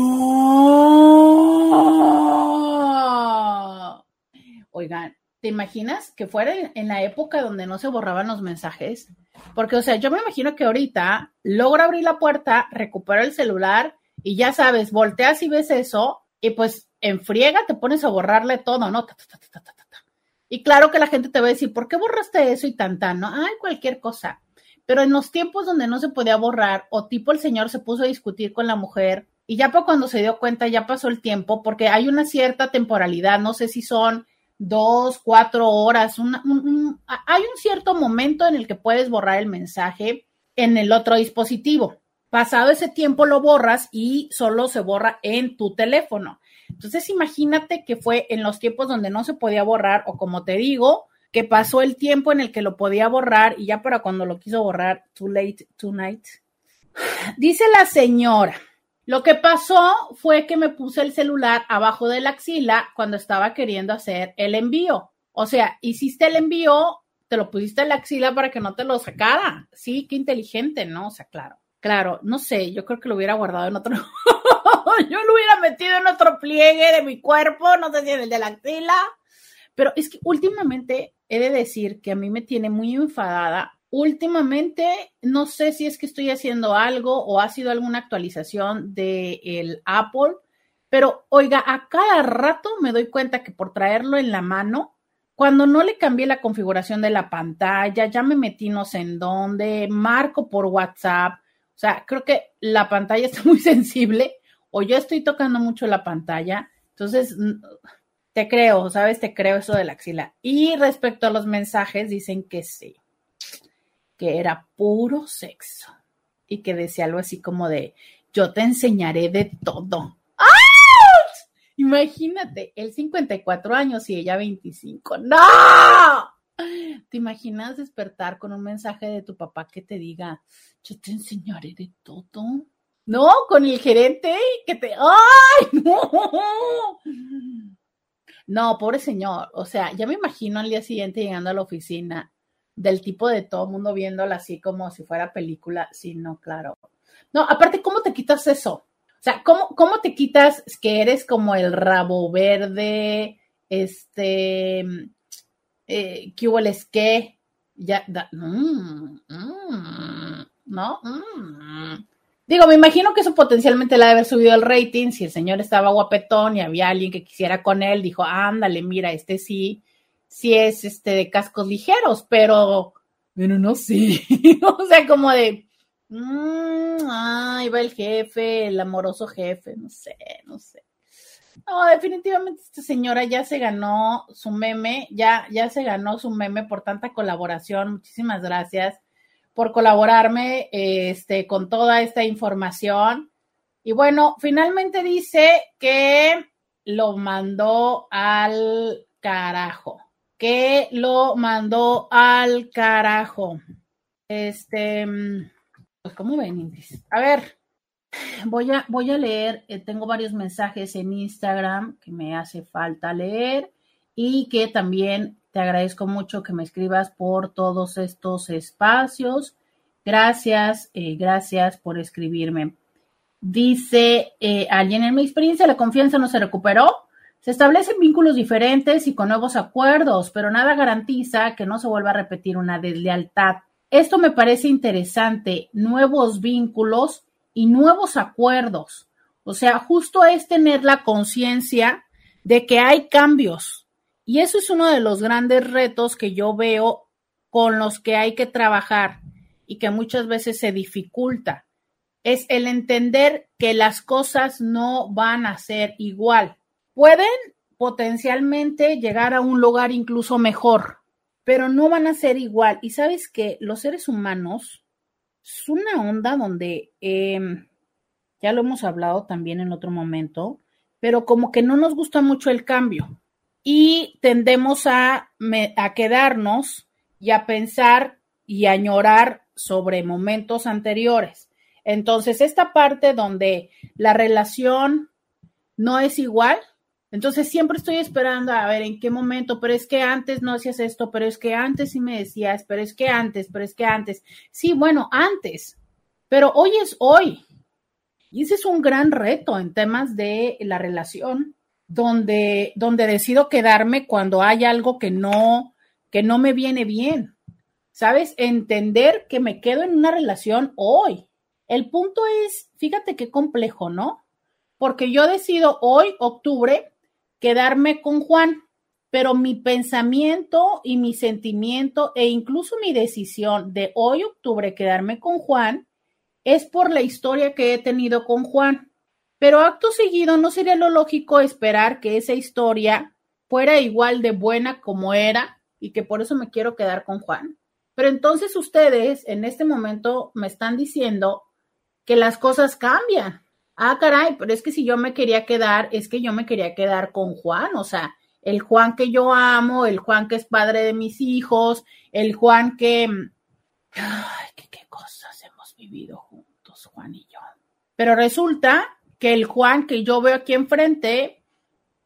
Speaker 2: Oigan, ¿te imaginas que fuera en la época donde no se borraban los mensajes? Porque, o sea, yo me imagino que ahorita logra abrir la puerta, recupera el celular y ya sabes, volteas y ves eso y pues en friega te pones a borrarle todo, ¿no? y claro que la gente te va a decir, ¿por qué borraste eso y tan? No, ay, cualquier cosa. Pero en los tiempos donde no se podía borrar o tipo el señor se puso a discutir con la mujer y ya cuando se dio cuenta ya pasó el tiempo porque hay una cierta temporalidad, no sé si son dos, cuatro horas, hay un cierto momento en el que puedes borrar el mensaje en el otro dispositivo. Pasado ese tiempo lo borras y solo se borra en tu teléfono. Entonces imagínate que fue en los tiempos donde no se podía borrar o como te digo, que pasó el tiempo en el que lo podía borrar y ya para cuando lo quiso borrar, too late tonight. Dice la señora, lo que pasó fue que me puse el celular abajo de la axila cuando estaba queriendo hacer el envío. O sea, hiciste el envío, te lo pusiste en la axila para que no te lo sacara. Sí, qué inteligente, ¿no? O sea, claro. Claro, no sé, yo creo que lo hubiera guardado en otro. yo lo hubiera metido en otro pliegue de mi cuerpo, no sé si en el de la axila. Pero es que últimamente he de decir que a mí me tiene muy enfadada Últimamente, no sé si es que estoy haciendo algo o ha sido alguna actualización del el Apple, pero oiga, a cada rato me doy cuenta que por traerlo en la mano, cuando no le cambié la configuración de la pantalla, ya me metí no sé en dónde, marco por WhatsApp, o sea, creo que la pantalla está muy sensible o yo estoy tocando mucho la pantalla, entonces te creo, ¿sabes? Te creo eso de la axila. Y respecto a los mensajes, dicen que sí que era puro sexo y que decía algo así como de, yo te enseñaré de todo. ¡Ah! Imagínate, él 54 años y ella 25. ¡No! ¿Te imaginas despertar con un mensaje de tu papá que te diga, yo te enseñaré de todo? No, con el gerente que te... ¡Ay, no! No, pobre señor. O sea, ya me imagino al día siguiente llegando a la oficina del tipo de todo mundo viéndola así como si fuera película. Sí, no, claro. No, aparte, ¿cómo te quitas eso? O sea, ¿cómo, cómo te quitas que eres como el rabo verde, este, eh, ¿qué hubo que? ya, mm, mm, ¿no? Mm. Digo, me imagino que eso potencialmente le ha de haber subido el rating. Si el señor estaba guapetón y había alguien que quisiera con él, dijo, ándale, mira, este sí, sí es este de cascos ligeros, pero, bueno, no sé. o sea, como de, mmm, ahí va el jefe, el amoroso jefe, no sé, no sé. No, definitivamente esta señora ya se ganó su meme, ya, ya se ganó su meme por tanta colaboración. Muchísimas gracias por colaborarme este, con toda esta información. Y bueno, finalmente dice que lo mandó al carajo, que lo mandó al carajo. Este, pues, ¿cómo ven, A ver, voy a, voy a leer, eh, tengo varios mensajes en Instagram que me hace falta leer y que también te agradezco mucho que me escribas por todos estos espacios. Gracias, eh, gracias por escribirme. Dice eh, alguien, en mi experiencia la confianza no se recuperó. Se establecen vínculos diferentes y con nuevos acuerdos, pero nada garantiza que no se vuelva a repetir una deslealtad. Esto me parece interesante, nuevos vínculos y nuevos acuerdos. O sea, justo es tener la conciencia de que hay cambios, y eso es uno de los grandes retos que yo veo con los que hay que trabajar y que muchas veces se dificulta. Es el entender que las cosas no van a ser igual. Pueden potencialmente llegar a un lugar incluso mejor, pero no van a ser igual. Y sabes que los seres humanos es una onda donde, em, ya lo hemos hablado también en otro momento, pero como que no nos gusta mucho el cambio y tendemos a, a quedarnos y a pensar y a añorar sobre momentos anteriores. Entonces, esta parte donde la relación no es igual, entonces siempre estoy esperando a ver en qué momento, pero es que antes no hacías esto, pero es que antes sí me decías, pero es que antes, pero es que antes. Sí, bueno, antes, pero hoy es hoy. Y ese es un gran reto en temas de la relación donde, donde decido quedarme cuando hay algo que no, que no me viene bien. ¿Sabes? Entender que me quedo en una relación hoy. El punto es, fíjate qué complejo, ¿no? Porque yo decido hoy, octubre, quedarme con Juan, pero mi pensamiento y mi sentimiento e incluso mi decisión de hoy, octubre, quedarme con Juan, es por la historia que he tenido con Juan. Pero acto seguido, ¿no sería lo lógico esperar que esa historia fuera igual de buena como era y que por eso me quiero quedar con Juan? Pero entonces ustedes en este momento me están diciendo que las cosas cambian. Ah, caray, pero es que si yo me quería quedar, es que yo me quería quedar con Juan, o sea, el Juan que yo amo, el Juan que es padre de mis hijos, el Juan que... Ay, qué, cosas hemos vivido juntos, Juan y yo. Pero resulta que el Juan que yo veo aquí enfrente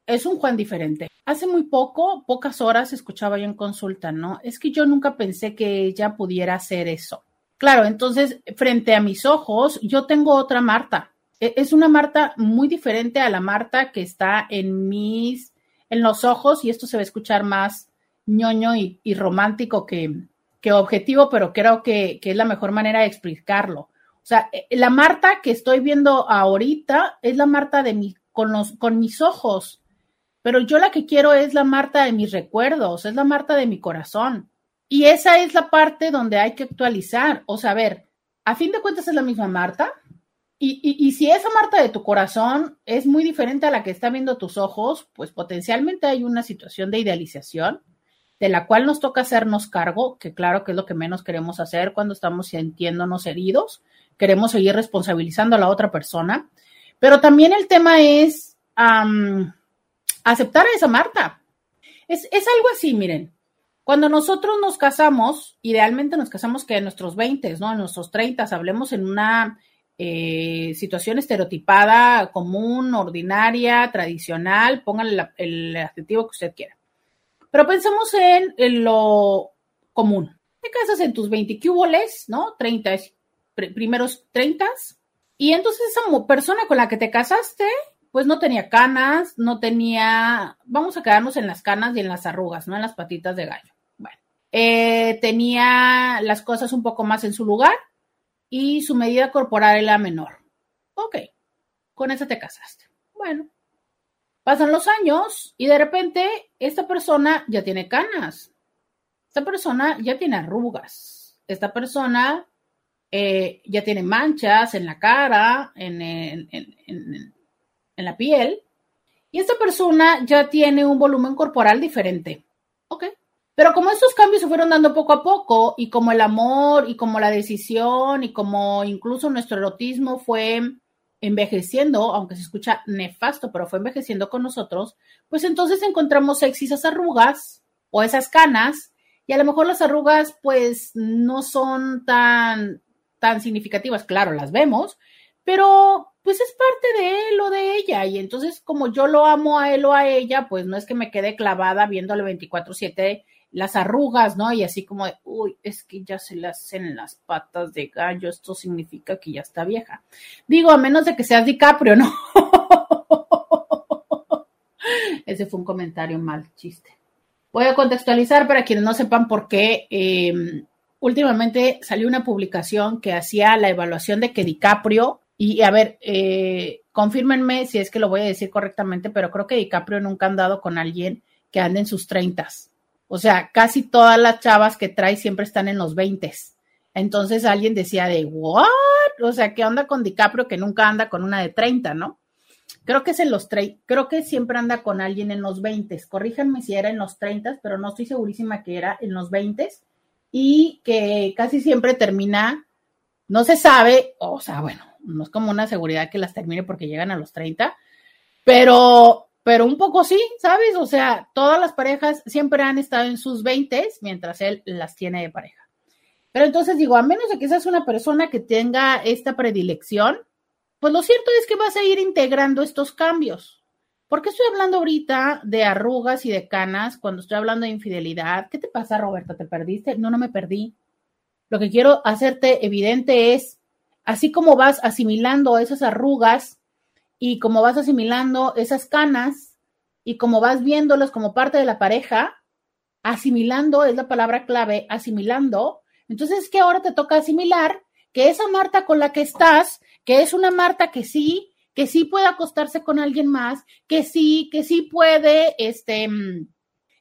Speaker 2: es un Juan diferente. Hace muy poco, pocas horas, escuchaba yo en consulta, ¿no? Es que yo nunca pensé que ella pudiera hacer eso. Claro, entonces, frente a mis ojos, yo tengo otra Marta. E, es una Marta muy diferente a la Marta que está en mis, en los ojos, y esto se va a escuchar más ñoño y, romántico que, que objetivo, pero creo que, que es la mejor manera de explicarlo. O sea, eh, la Marta que estoy viendo ahorita es la Marta de mi, con, los, con mis ojos, pero yo la que quiero es la Marta de mis recuerdos, es la Marta de mi corazón. Y esa es la parte donde hay que actualizar, o sea, a fin de cuentas es la misma Marta. Y, si esa Marta de tu corazón es muy diferente a la que está viendo tus ojos, pues potencialmente hay una situación de idealización de la cual nos toca hacernos cargo, que claro que es lo que menos queremos hacer cuando estamos sintiéndonos heridos, queremos seguir responsabilizando a la otra persona. Pero también el tema es aceptar a esa Marta. Es, algo así, miren. Cuando nosotros nos casamos, idealmente nos casamos que en nuestros 20, ¿no? En nuestros 30, hablemos en una eh, situación estereotipada, común, ordinaria, tradicional, pónganle el adjetivo que usted quiera. Pero pensemos en, en lo común. Te casas en tus 20 cúboles, ¿no? 30 primeros 30 y entonces esa persona con la que te casaste, pues no tenía canas, no tenía, vamos a quedarnos en las canas y en las arrugas, no en las patitas de gallo. Bueno, eh, tenía las cosas un poco más en su lugar y su medida corporal era menor. Ok, con esa te casaste. Bueno, pasan los años y de repente esta persona ya tiene canas. Esta persona ya tiene arrugas. Esta persona eh, ya tiene manchas en la cara, en, en la piel. Y esta persona ya tiene un volumen corporal diferente. Ok. Pero como estos cambios se fueron dando poco a poco y como el amor y como la decisión y como incluso nuestro erotismo fue envejeciendo, aunque se escucha nefasto, pero fue envejeciendo con nosotros, pues entonces encontramos sexy esas arrugas o esas canas y a lo mejor las arrugas pues no son tan tan significativas, claro, las vemos, pero pues es parte de él o de ella. Y entonces, como yo lo amo a él o a ella, pues no es que me quede clavada viéndole 24-7 las arrugas, ¿no? Y así como de, uy, es que ya se le hacen las patas de gallo, esto significa que ya está vieja. Digo, a menos de que seas DiCaprio, ¿no? Ese fue un comentario mal, chiste. Voy a contextualizar para quienes no sepan por qué. Em, últimamente salió una publicación que hacía la evaluación de que DiCaprio, y a ver, eh, confírmenme si es que lo voy a decir correctamente, pero creo que DiCaprio nunca ha andado con alguien que ande en sus treintas o sea, casi todas las chavas que trae siempre están en los 20. Entonces alguien decía de, ¿what? O sea, ¿qué onda con DiCaprio que nunca anda con una de 30, no? Creo que es en los 30, creo que siempre anda con alguien en los 20. Corríjanme si era en los 30, pero no estoy segurísima que era en los 20 y que casi siempre termina, no se sabe, o sea, bueno, no es como una seguridad que las termine porque llegan a los 30, pero pero un poco sí, ¿sabes? O sea, todas las parejas siempre han estado en sus 20 mientras él las tiene de pareja. Pero entonces digo, a menos de que seas una persona que tenga esta predilección, pues lo cierto es que vas a ir integrando estos cambios. ¿Por qué estoy hablando ahorita de arrugas y de canas cuando estoy hablando de infidelidad? ¿Qué te pasa, Roberta? ¿Te perdiste? No, no me perdí. Lo que quiero hacerte evidente es, así como vas asimilando esas arrugas y como vas asimilando esas canas y como vas viéndolas como parte de la pareja, asimilando es la palabra clave, asimilando. Entonces es que ahora te toca asimilar que esa Marta con la que estás, que es una Marta que sí, que sí puede acostarse con alguien más, que sí, que sí puede, este,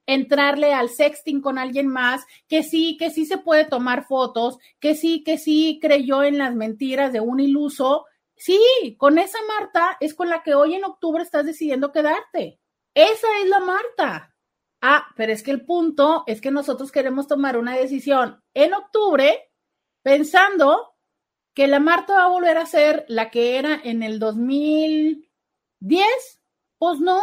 Speaker 2: entrarle al sexting con alguien más, que sí, que sí se puede tomar fotos, que sí, que sí creyó en las mentiras de un iluso, Sí, con esa Marta es con la que hoy en octubre estás decidiendo quedarte. Esa es la Marta. Ah, pero es que el punto es que nosotros queremos tomar una decisión en octubre pensando que la Marta va a volver a ser la que era en el 2010. Pues no.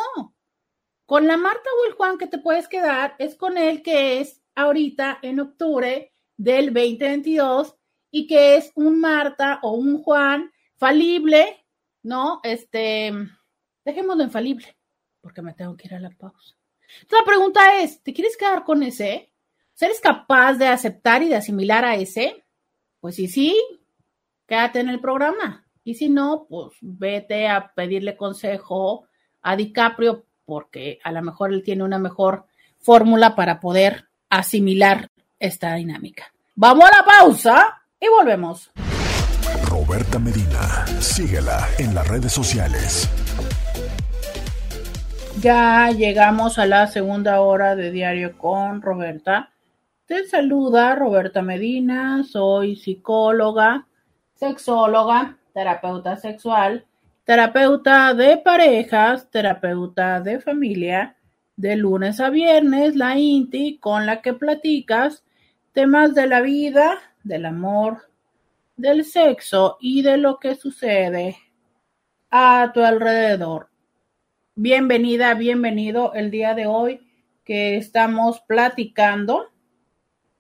Speaker 2: Con la Marta o el Juan que te puedes quedar es con el que es ahorita en octubre del 2022 y que es un Marta o un Juan falible, ¿no? Este, dejémoslo en falible, porque me tengo que ir a la pausa. Entonces, la pregunta es, ¿te quieres quedar con ese? ¿Eres capaz de aceptar y de asimilar a ese? Pues sí, sí, quédate en el programa. Y si no, pues vete a pedirle consejo a DiCaprio, porque a lo mejor él tiene una mejor fórmula para poder asimilar esta dinámica. Vamos a la pausa y volvemos.
Speaker 1: Roberta Medina. Síguela en las redes sociales.
Speaker 2: Ya llegamos a la segunda hora de diario con Roberta. Te saluda Roberta Medina, soy psicóloga, sexóloga, terapeuta sexual, terapeuta de parejas, terapeuta de familia, de lunes a viernes, la INTI con la que platicas temas de la vida, del amor, del sexo y de lo que sucede a tu alrededor. Bienvenida, bienvenido el día de hoy que estamos platicando.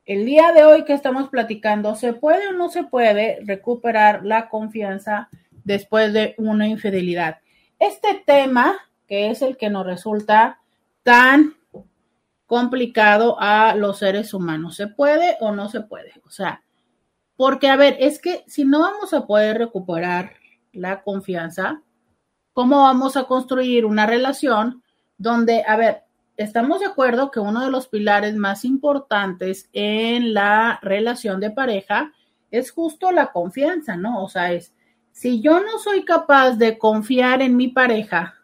Speaker 2: El día de hoy que estamos platicando, ¿se puede o no se puede recuperar la confianza después de una infidelidad? Este tema, que es el que nos resulta tan complicado a los seres humanos, ¿se puede o no se puede? O sea, porque, a ver, es que si no vamos a poder recuperar la confianza, ¿cómo vamos a construir una relación donde, a ver, estamos de acuerdo que uno de los pilares más importantes en la relación de pareja es justo la confianza, ¿no? O sea, es, si yo no soy capaz de confiar en mi pareja,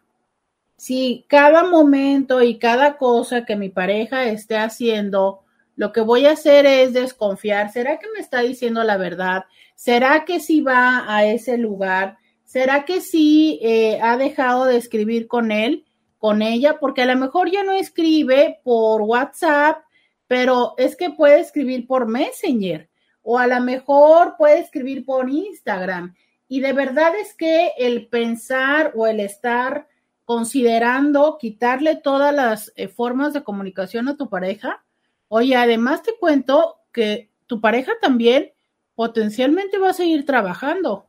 Speaker 2: si cada momento y cada cosa que mi pareja esté haciendo, lo que voy a hacer es desconfiar, ¿será que me está diciendo la verdad? ¿Será que si va a ese lugar? ¿Será que sí eh, ha dejado de escribir con él, con ella? Porque a lo mejor ya no escribe por WhatsApp, pero es que puede escribir por Messenger o a lo mejor puede escribir por Instagram. Y de verdad es que el pensar o el estar considerando quitarle todas las eh, formas de comunicación a tu pareja, oye, además te cuento que tu pareja también potencialmente va a seguir trabajando.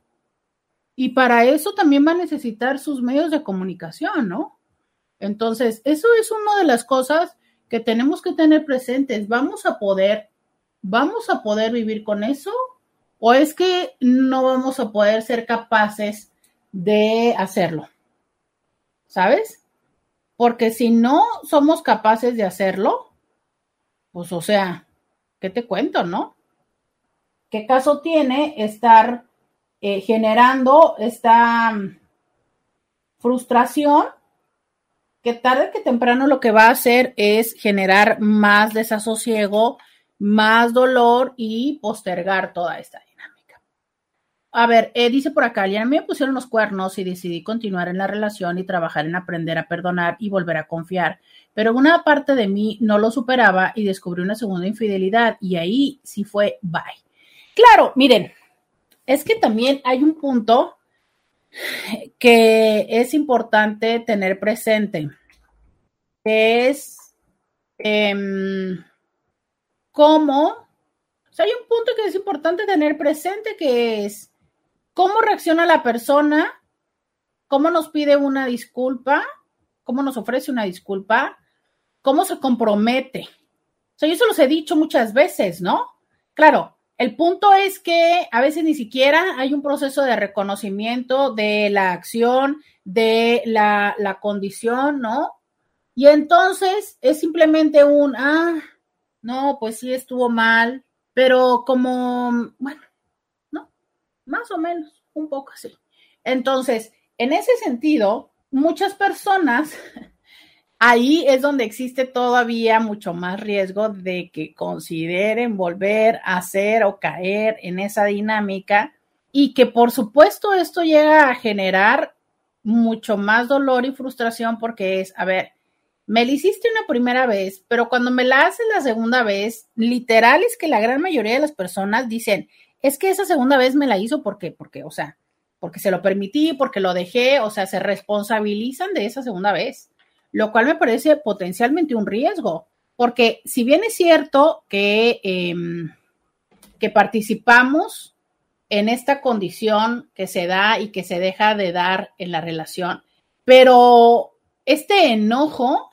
Speaker 2: Y para eso también va a necesitar sus medios de comunicación, ¿no? Entonces, eso es una de las cosas que tenemos que tener presentes. ¿Vamos a poder, vamos a poder vivir con eso? ¿O es que no vamos a poder ser capaces de hacerlo? ¿Sabes? Porque si no somos capaces de hacerlo, pues o sea, ¿qué te cuento, no? ¿Qué caso tiene estar eh, generando esta mm, frustración que tarde que temprano lo que va a hacer es generar más desasosiego, más dolor y postergar toda esta. A ver, eh, dice por acá, ya me pusieron los cuernos y decidí continuar en la relación y trabajar en aprender a perdonar y volver a confiar, pero una parte de mí no lo superaba y descubrí una segunda infidelidad y ahí sí fue bye. Claro, miren, es que también hay un punto que es importante tener presente, que es em, cómo, o sea, hay un punto que es importante tener presente, que es cómo reacciona la persona, cómo nos pide una disculpa, cómo nos ofrece una disculpa, cómo se compromete. O sea, yo se los he dicho muchas veces, ¿no? Claro, el punto es que a veces ni siquiera hay un proceso de reconocimiento de la acción, de la, condición, ¿no? Y entonces es simplemente un, ah, no, pues sí estuvo mal, pero como, bueno, ¿no? Más o menos, un poco así. Entonces, en ese sentido, muchas personas ahí es donde existe todavía mucho más riesgo de que consideren volver a hacer o caer en esa dinámica y que por supuesto esto llega a generar mucho más dolor y frustración porque es, a ver, me la hiciste una primera vez, pero cuando me la haces la segunda vez, literal es que la gran mayoría de las personas dicen, es que esa segunda vez me la hizo porque, porque, o sea, porque se lo permití, porque lo dejé, o sea, se responsabilizan de esa segunda vez lo cual me parece potencialmente un riesgo, porque si bien es cierto que, em, que participamos en esta condición que se da y que se deja de dar en la relación, pero este enojo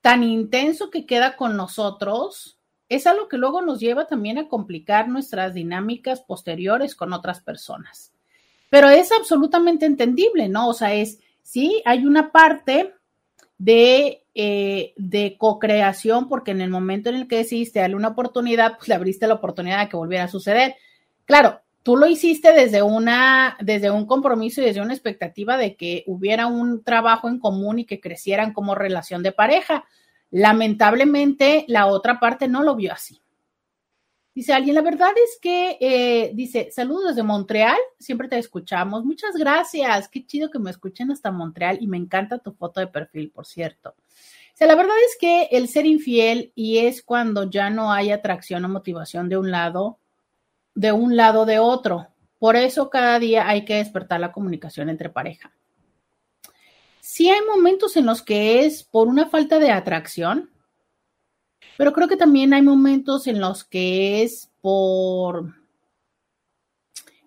Speaker 2: tan intenso que queda con nosotros es algo que luego nos lleva también a complicar nuestras dinámicas posteriores con otras personas. Pero es absolutamente entendible, ¿no? O sea, es, sí, hay una parte de, eh, de co-creación, porque en el momento en el que decidiste darle una oportunidad, pues le abriste la oportunidad de que volviera a suceder. Claro, tú lo hiciste desde una, desde un compromiso y desde una expectativa de que hubiera un trabajo en común y que crecieran como relación de pareja. Lamentablemente, la otra parte no lo vio así. Dice alguien, la verdad es que, eh, dice, saludos desde Montreal, siempre te escuchamos. Muchas gracias, qué chido que me escuchen hasta Montreal y me encanta tu foto de perfil, por cierto. O sea, la verdad es que el ser infiel y es cuando ya no hay atracción o motivación de un lado, de un lado de otro. Por eso cada día hay que despertar la comunicación entre pareja. Sí hay momentos en los que es por una falta de atracción, pero creo que también hay momentos en los que es por,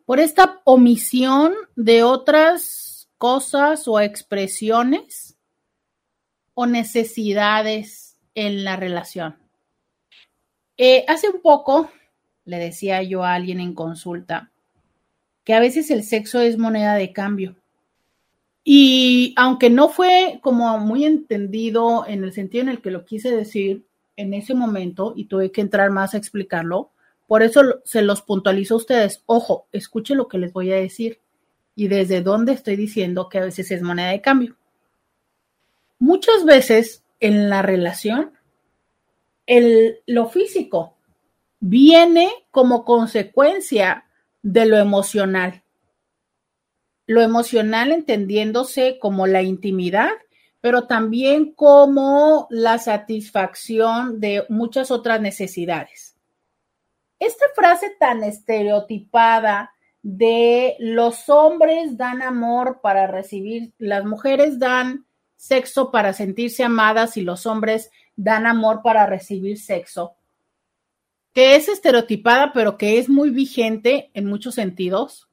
Speaker 2: por esta omisión de otras cosas o expresiones o necesidades en la relación. Eh, hace un poco le decía yo a alguien en consulta que a veces el sexo es moneda de cambio. Y aunque no fue como muy entendido en el sentido en el que lo quise decir en ese momento y tuve que entrar más a explicarlo, por eso se los puntualizo a ustedes. Ojo, escuche lo que les voy a decir y desde dónde estoy diciendo que a veces es moneda de cambio. Muchas veces en la relación, el, lo físico viene como consecuencia de lo emocional. Lo emocional entendiéndose como la intimidad, pero también como la satisfacción de muchas otras necesidades. Esta frase tan estereotipada de los hombres dan amor para recibir, las mujeres dan sexo para sentirse amadas y los hombres dan amor para recibir sexo, que es estereotipada, pero que es muy vigente en muchos sentidos.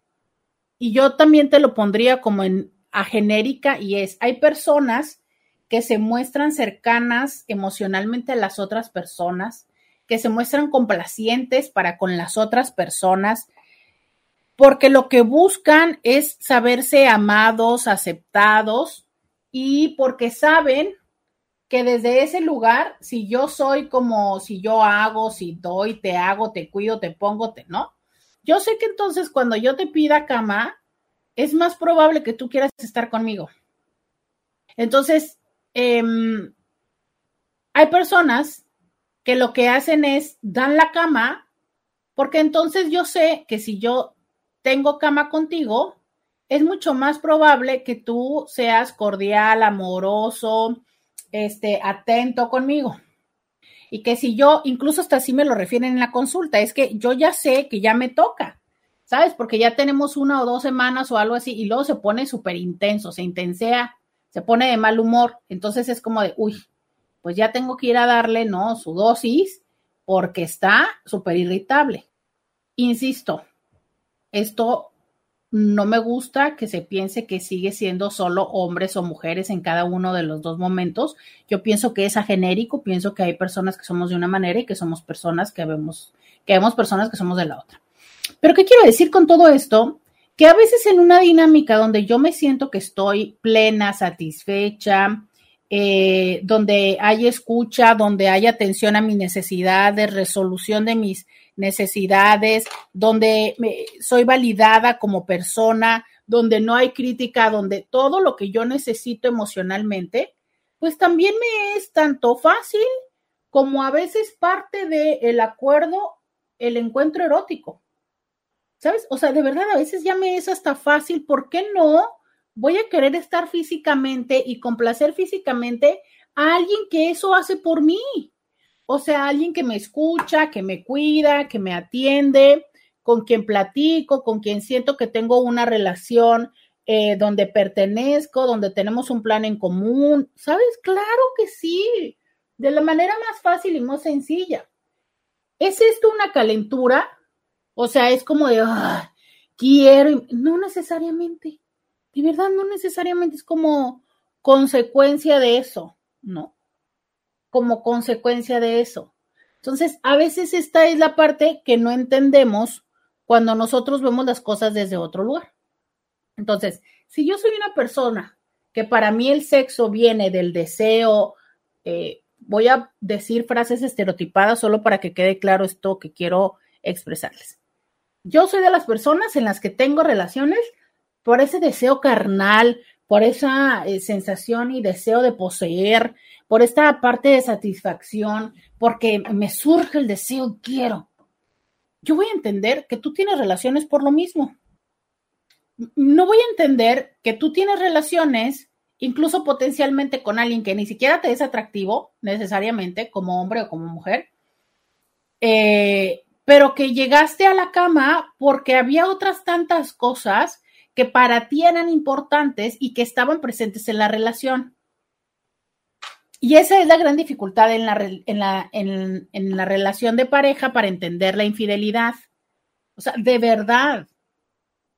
Speaker 2: Y yo también te lo pondría como en a genérica y es, hay personas que se muestran cercanas emocionalmente a las otras personas, que se muestran complacientes para con las otras personas, porque lo que buscan es saberse amados, aceptados y porque saben que desde ese lugar, si yo soy como si yo hago, si doy, te hago, te cuido, te pongo, te, ¿no? Yo sé que entonces cuando yo te pida cama, es más probable que tú quieras estar conmigo. Entonces, em, hay personas que lo que hacen es dan la cama, porque entonces yo sé que si yo tengo cama contigo, es mucho más probable que tú seas cordial, amoroso, este, atento conmigo. Y que si yo, incluso hasta así me lo refieren en la consulta, es que yo ya sé que ya me toca, ¿sabes? Porque ya tenemos una o dos semanas o algo así y luego se pone súper intenso, se intensea, se pone de mal humor. Entonces es como de, uy, pues ya tengo que ir a darle, ¿no? Su dosis porque está súper irritable. Insisto, esto no me gusta que se piense que sigue siendo solo hombres o mujeres en cada uno de los dos momentos. Yo pienso que es a genérico, pienso que hay personas que somos de una manera y que somos personas que vemos, que vemos personas que somos de la otra. Pero ¿qué quiero decir con todo esto? Que a veces en una dinámica donde yo me siento que estoy plena, satisfecha, eh, donde hay escucha, donde hay atención a mis necesidades, resolución de mis necesidades, donde soy validada como persona, donde no hay crítica, donde todo lo que yo necesito emocionalmente, pues también me es tanto fácil como a veces parte del el acuerdo el encuentro erótico. ¿Sabes? O sea, de verdad, a veces ya me es hasta fácil, ¿por qué no? Voy a querer estar físicamente y complacer físicamente a alguien que eso hace por mí. O sea, alguien que me escucha, que me cuida, que me atiende, con quien platico, con quien siento que tengo una relación eh, donde pertenezco, donde tenemos un plan en común. ¿Sabes? Claro que sí, de la manera más fácil y más sencilla. ¿Es esto una calentura? O sea, es como de, quiero, no necesariamente, de verdad, no necesariamente es como consecuencia de eso, ¿no? Como consecuencia de eso. Entonces, a veces esta es la parte que no entendemos cuando nosotros vemos las cosas desde otro lugar. Entonces, si yo soy una persona que para mí el sexo viene del deseo, eh, voy a decir frases estereotipadas solo para que quede claro esto que quiero expresarles. Yo soy de las personas en las que tengo relaciones por ese deseo carnal, por esa eh, sensación y deseo de poseer, por esta parte de satisfacción, porque me surge el deseo, quiero. Yo voy a entender que tú tienes relaciones por lo mismo. No voy a entender que tú tienes relaciones incluso potencialmente con alguien que ni siquiera te es atractivo necesariamente como hombre o como mujer, eh, pero que llegaste a la cama porque había otras tantas cosas que para ti eran importantes y que estaban presentes en la relación. Y esa es la gran dificultad en la, en la, en, la relación de pareja para entender la infidelidad. O sea, de verdad.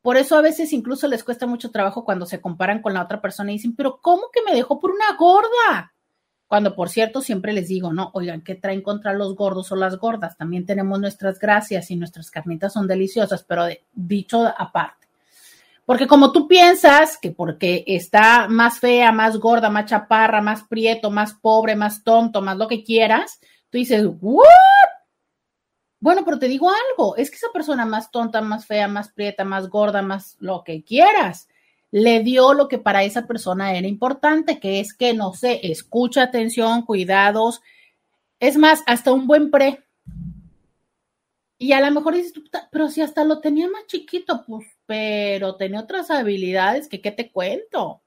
Speaker 2: Por eso a veces incluso les cuesta mucho trabajo cuando se comparan con la otra persona y dicen, pero ¿cómo que me dejó por una gorda? Cuando, por cierto, siempre les digo, no, oigan, ¿qué traen contra los gordos o las gordas? También tenemos nuestras gracias y nuestras carnitas son deliciosas, pero dicho aparte. Porque como tú piensas que porque está más fea, más gorda, más chaparra, más prieto, más pobre, más tonto, más lo que quieras, tú dices, ¿what? Bueno, pero te digo algo, es que esa persona más tonta, más fea, más prieta, más gorda, más lo que quieras, le dio lo que para esa persona era importante, que es que, no sé, escucha atención, cuidados, es más, hasta un buen pre. Y a lo mejor dices, pero si hasta lo tenía más chiquito, pues, pero tenía otras habilidades que qué te cuento.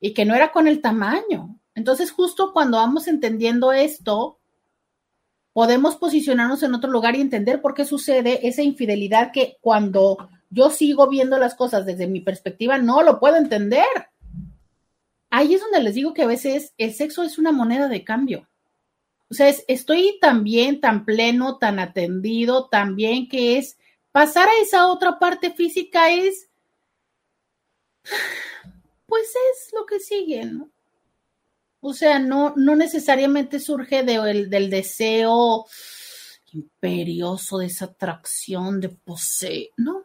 Speaker 2: Y que no era con el tamaño. Entonces, justo cuando vamos entendiendo esto, podemos posicionarnos en otro lugar y entender por qué sucede esa infidelidad que cuando yo sigo viendo las cosas desde mi perspectiva no lo puedo entender. Ahí es donde les digo que a veces el sexo es una moneda de cambio. O sea, estoy tan bien, tan pleno, tan atendido, tan bien que es pasar a esa otra parte física es, pues es lo que sigue, ¿no? O sea, no, no necesariamente surge del deseo imperioso, de esa atracción, de poseer, ¿no?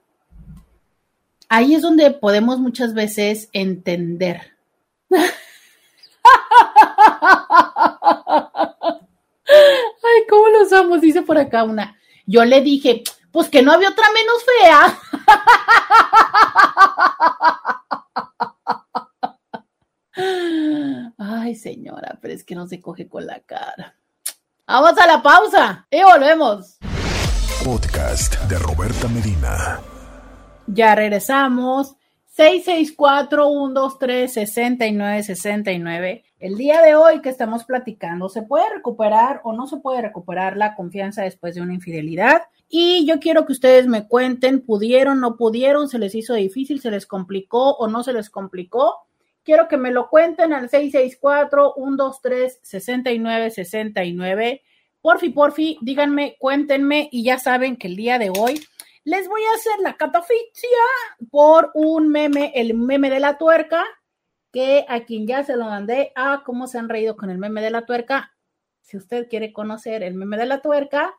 Speaker 2: Ahí es donde podemos muchas veces entender. Ay, ¿cómo los amo? Dice por acá una. Yo le dije, pues que no había otra menos fea. Ay, señora, pero es que no se coge con la cara. Vamos a la pausa y volvemos.
Speaker 1: Podcast de Roberta Medina.
Speaker 2: Ya regresamos. 664-123-6969. El día de hoy que estamos platicando, ¿se puede recuperar o no se puede recuperar la confianza después de una infidelidad? Y yo quiero que ustedes me cuenten, ¿pudieron, no pudieron? ¿Se les hizo difícil? ¿Se les complicó o no se les complicó? Quiero que me lo cuenten al 664-123-6969. Porfi, porfi, díganme, cuéntenme y ya saben que el día de hoy les voy a hacer la catafixia por un meme, el meme de la tuerca, que a quien ya se lo mandé, a cómo se han reído con el meme de la tuerca. Si usted quiere conocer el meme de la tuerca,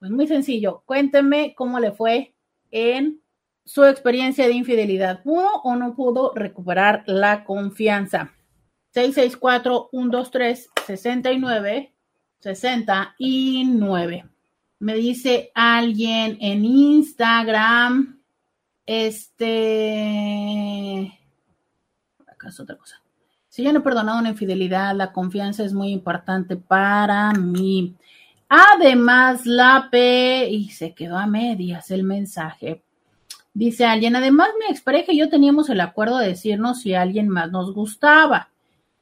Speaker 2: pues muy sencillo, cuénteme cómo le fue en su experiencia de infidelidad. ¿Pudo o no pudo recuperar la confianza? 664-123-69, 69. Me dice alguien en Instagram, este, acá es otra cosa. Si yo no he perdonado una infidelidad, la confianza es muy importante para mí. Además, la P, y se quedó a medias el mensaje. Dice alguien, además mi expareja y yo teníamos el acuerdo de decirnos si alguien más nos gustaba.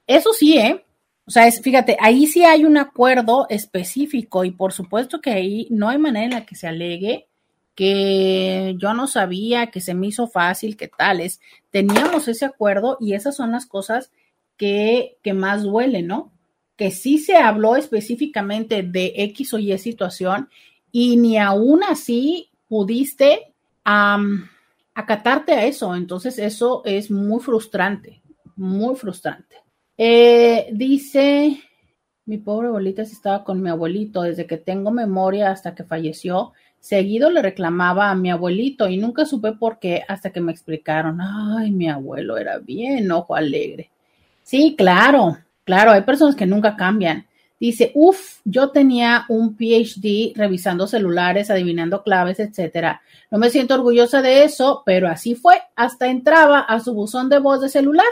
Speaker 2: Eso sí, ¿eh? O sea, es, fíjate, ahí sí hay un acuerdo específico y por supuesto que ahí no hay manera en la que se alegue que yo no sabía, que se me hizo fácil, que tales. Teníamos ese acuerdo y esas son las cosas que, que más duelen, ¿no? Que sí se habló específicamente de X o Y situación y ni aún así pudiste acatarte a eso. Entonces eso es muy frustrante, muy frustrante. Eh, dice, mi pobre abuelita estaba con mi abuelito desde que tengo memoria hasta que falleció. Seguido le reclamaba a mi abuelito y nunca supe por qué hasta que me explicaron. Ay, mi abuelo era bien ojo alegre. Sí, claro, claro, hay personas que nunca cambian. Dice, uff, yo tenía un PhD revisando celulares, adivinando claves, etcétera. No me siento orgullosa de eso, pero así fue. Hasta entraba a su buzón de voz de celular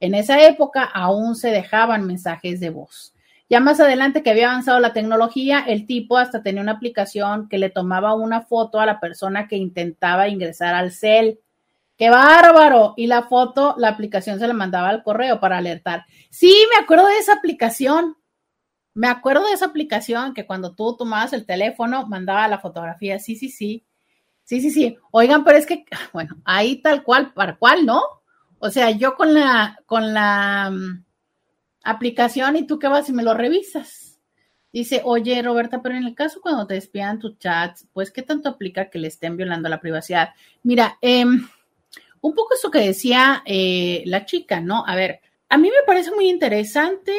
Speaker 2: en esa época aún se dejaban mensajes de voz. Ya más adelante que había avanzado la tecnología, el tipo hasta tenía una aplicación que le tomaba una foto a la persona que intentaba ingresar al cel. ¡Qué bárbaro! Y la foto, la aplicación se la mandaba al correo para alertar. Sí, me acuerdo de esa aplicación. Me acuerdo de esa aplicación que cuando tú tomabas el teléfono mandaba la fotografía. Sí, sí, sí. Sí, sí, sí. Oigan, pero es que, bueno, ahí tal cual, para cual, ¿no? O sea, yo con la, con la mm, aplicación y tú qué vas y me lo revisas. Dice, oye, Roberta, pero en el caso cuando te despidan tus chats, pues, ¿qué tanto aplica que le estén violando la privacidad? Mira, em, un poco eso que decía eh, la chica, ¿no? A ver, a mí me parece muy interesante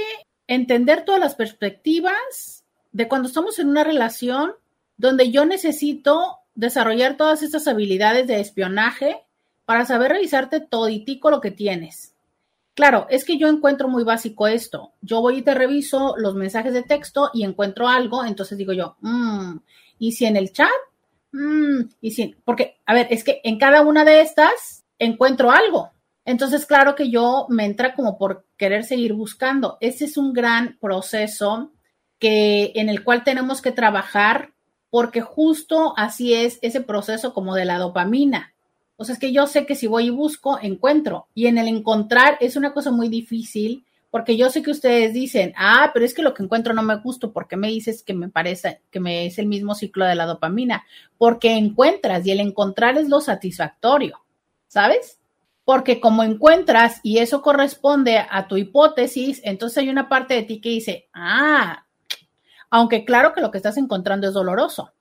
Speaker 2: entender todas las perspectivas de cuando estamos en una relación donde yo necesito desarrollar todas estas habilidades de espionaje para saber revisarte toditico lo que tienes. Claro, es que yo encuentro muy básico esto. Yo voy y te reviso los mensajes de texto y encuentro algo, entonces digo yo, mmm, ¿y si en el chat? Mmm, y si, porque, a ver, es que en cada una de estas encuentro algo. Entonces, claro que yo me entra como por querer seguir buscando. Ese es un gran proceso que, en el cual tenemos que trabajar porque justo así es ese proceso como de la dopamina. O sea, es que yo sé que si voy y busco, encuentro. Y en el encontrar es una cosa muy difícil porque yo sé que ustedes dicen, ah, pero es que lo que encuentro no me gusta, porque me dices que me parece que me es el mismo ciclo de la dopamina? Porque encuentras y el encontrar es lo satisfactorio, ¿sabes? Porque como encuentras y eso corresponde a tu hipótesis, entonces hay una parte de ti que dice, ah, aunque claro que lo que estás encontrando es doloroso.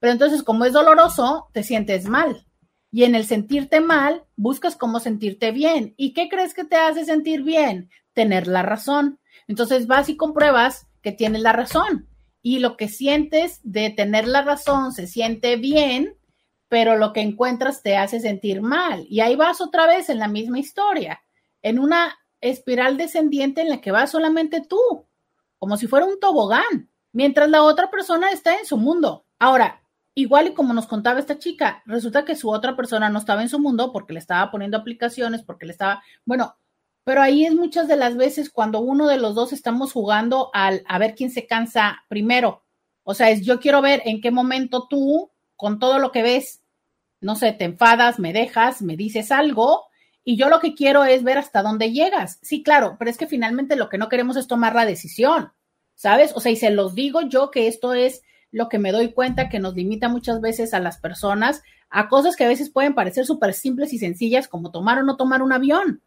Speaker 2: Pero entonces, como es doloroso, te sientes mal. Y en el sentirte mal, buscas cómo sentirte bien. ¿Y qué crees que te hace sentir bien? Tener la razón. Entonces vas y compruebas que tienes la razón. Y lo que sientes de tener la razón se siente bien, pero lo que encuentras te hace sentir mal. Y ahí vas otra vez en la misma historia, en una espiral descendiente en la que vas solamente tú, como si fuera un tobogán mientras la otra persona está en su mundo. Ahora, igual y como nos contaba esta chica, resulta que su otra persona no estaba en su mundo porque le estaba poniendo aplicaciones, porque le estaba, bueno, pero ahí es muchas de las veces cuando uno de los dos estamos jugando al a ver quién se cansa primero. O sea, es yo quiero ver en qué momento tú, con todo lo que ves, no sé, te enfadas, me dejas, me dices algo, y yo lo que quiero es ver hasta dónde llegas. Sí, claro, pero es que finalmente lo que no queremos es tomar la decisión. ¿sabes? O sea, y se los digo yo que esto es lo que me doy cuenta que nos limita muchas veces a las personas a cosas que a veces pueden parecer súper simples y sencillas como tomar o no tomar un avión,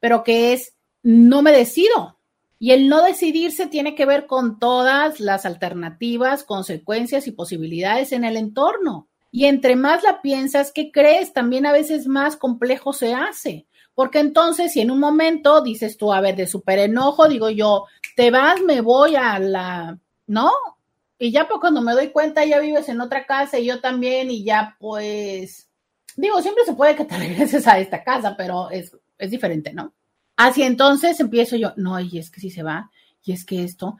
Speaker 2: pero que es no me decido. Y el no decidirse tiene que ver con todas las alternativas, consecuencias y posibilidades en el entorno. Y entre más la piensas, ¿qué crees? También a veces más complejo se hace. Porque entonces, si en un momento dices tú, a ver, de súper enojo, digo yo, te vas, me voy a la, ¿no? Y ya pues cuando me doy cuenta, ya vives en otra casa y yo también, y ya pues, digo, siempre se puede que te regreses a esta casa, pero es, es diferente, ¿no? Así entonces empiezo yo, no, y es que si se va, y es que esto,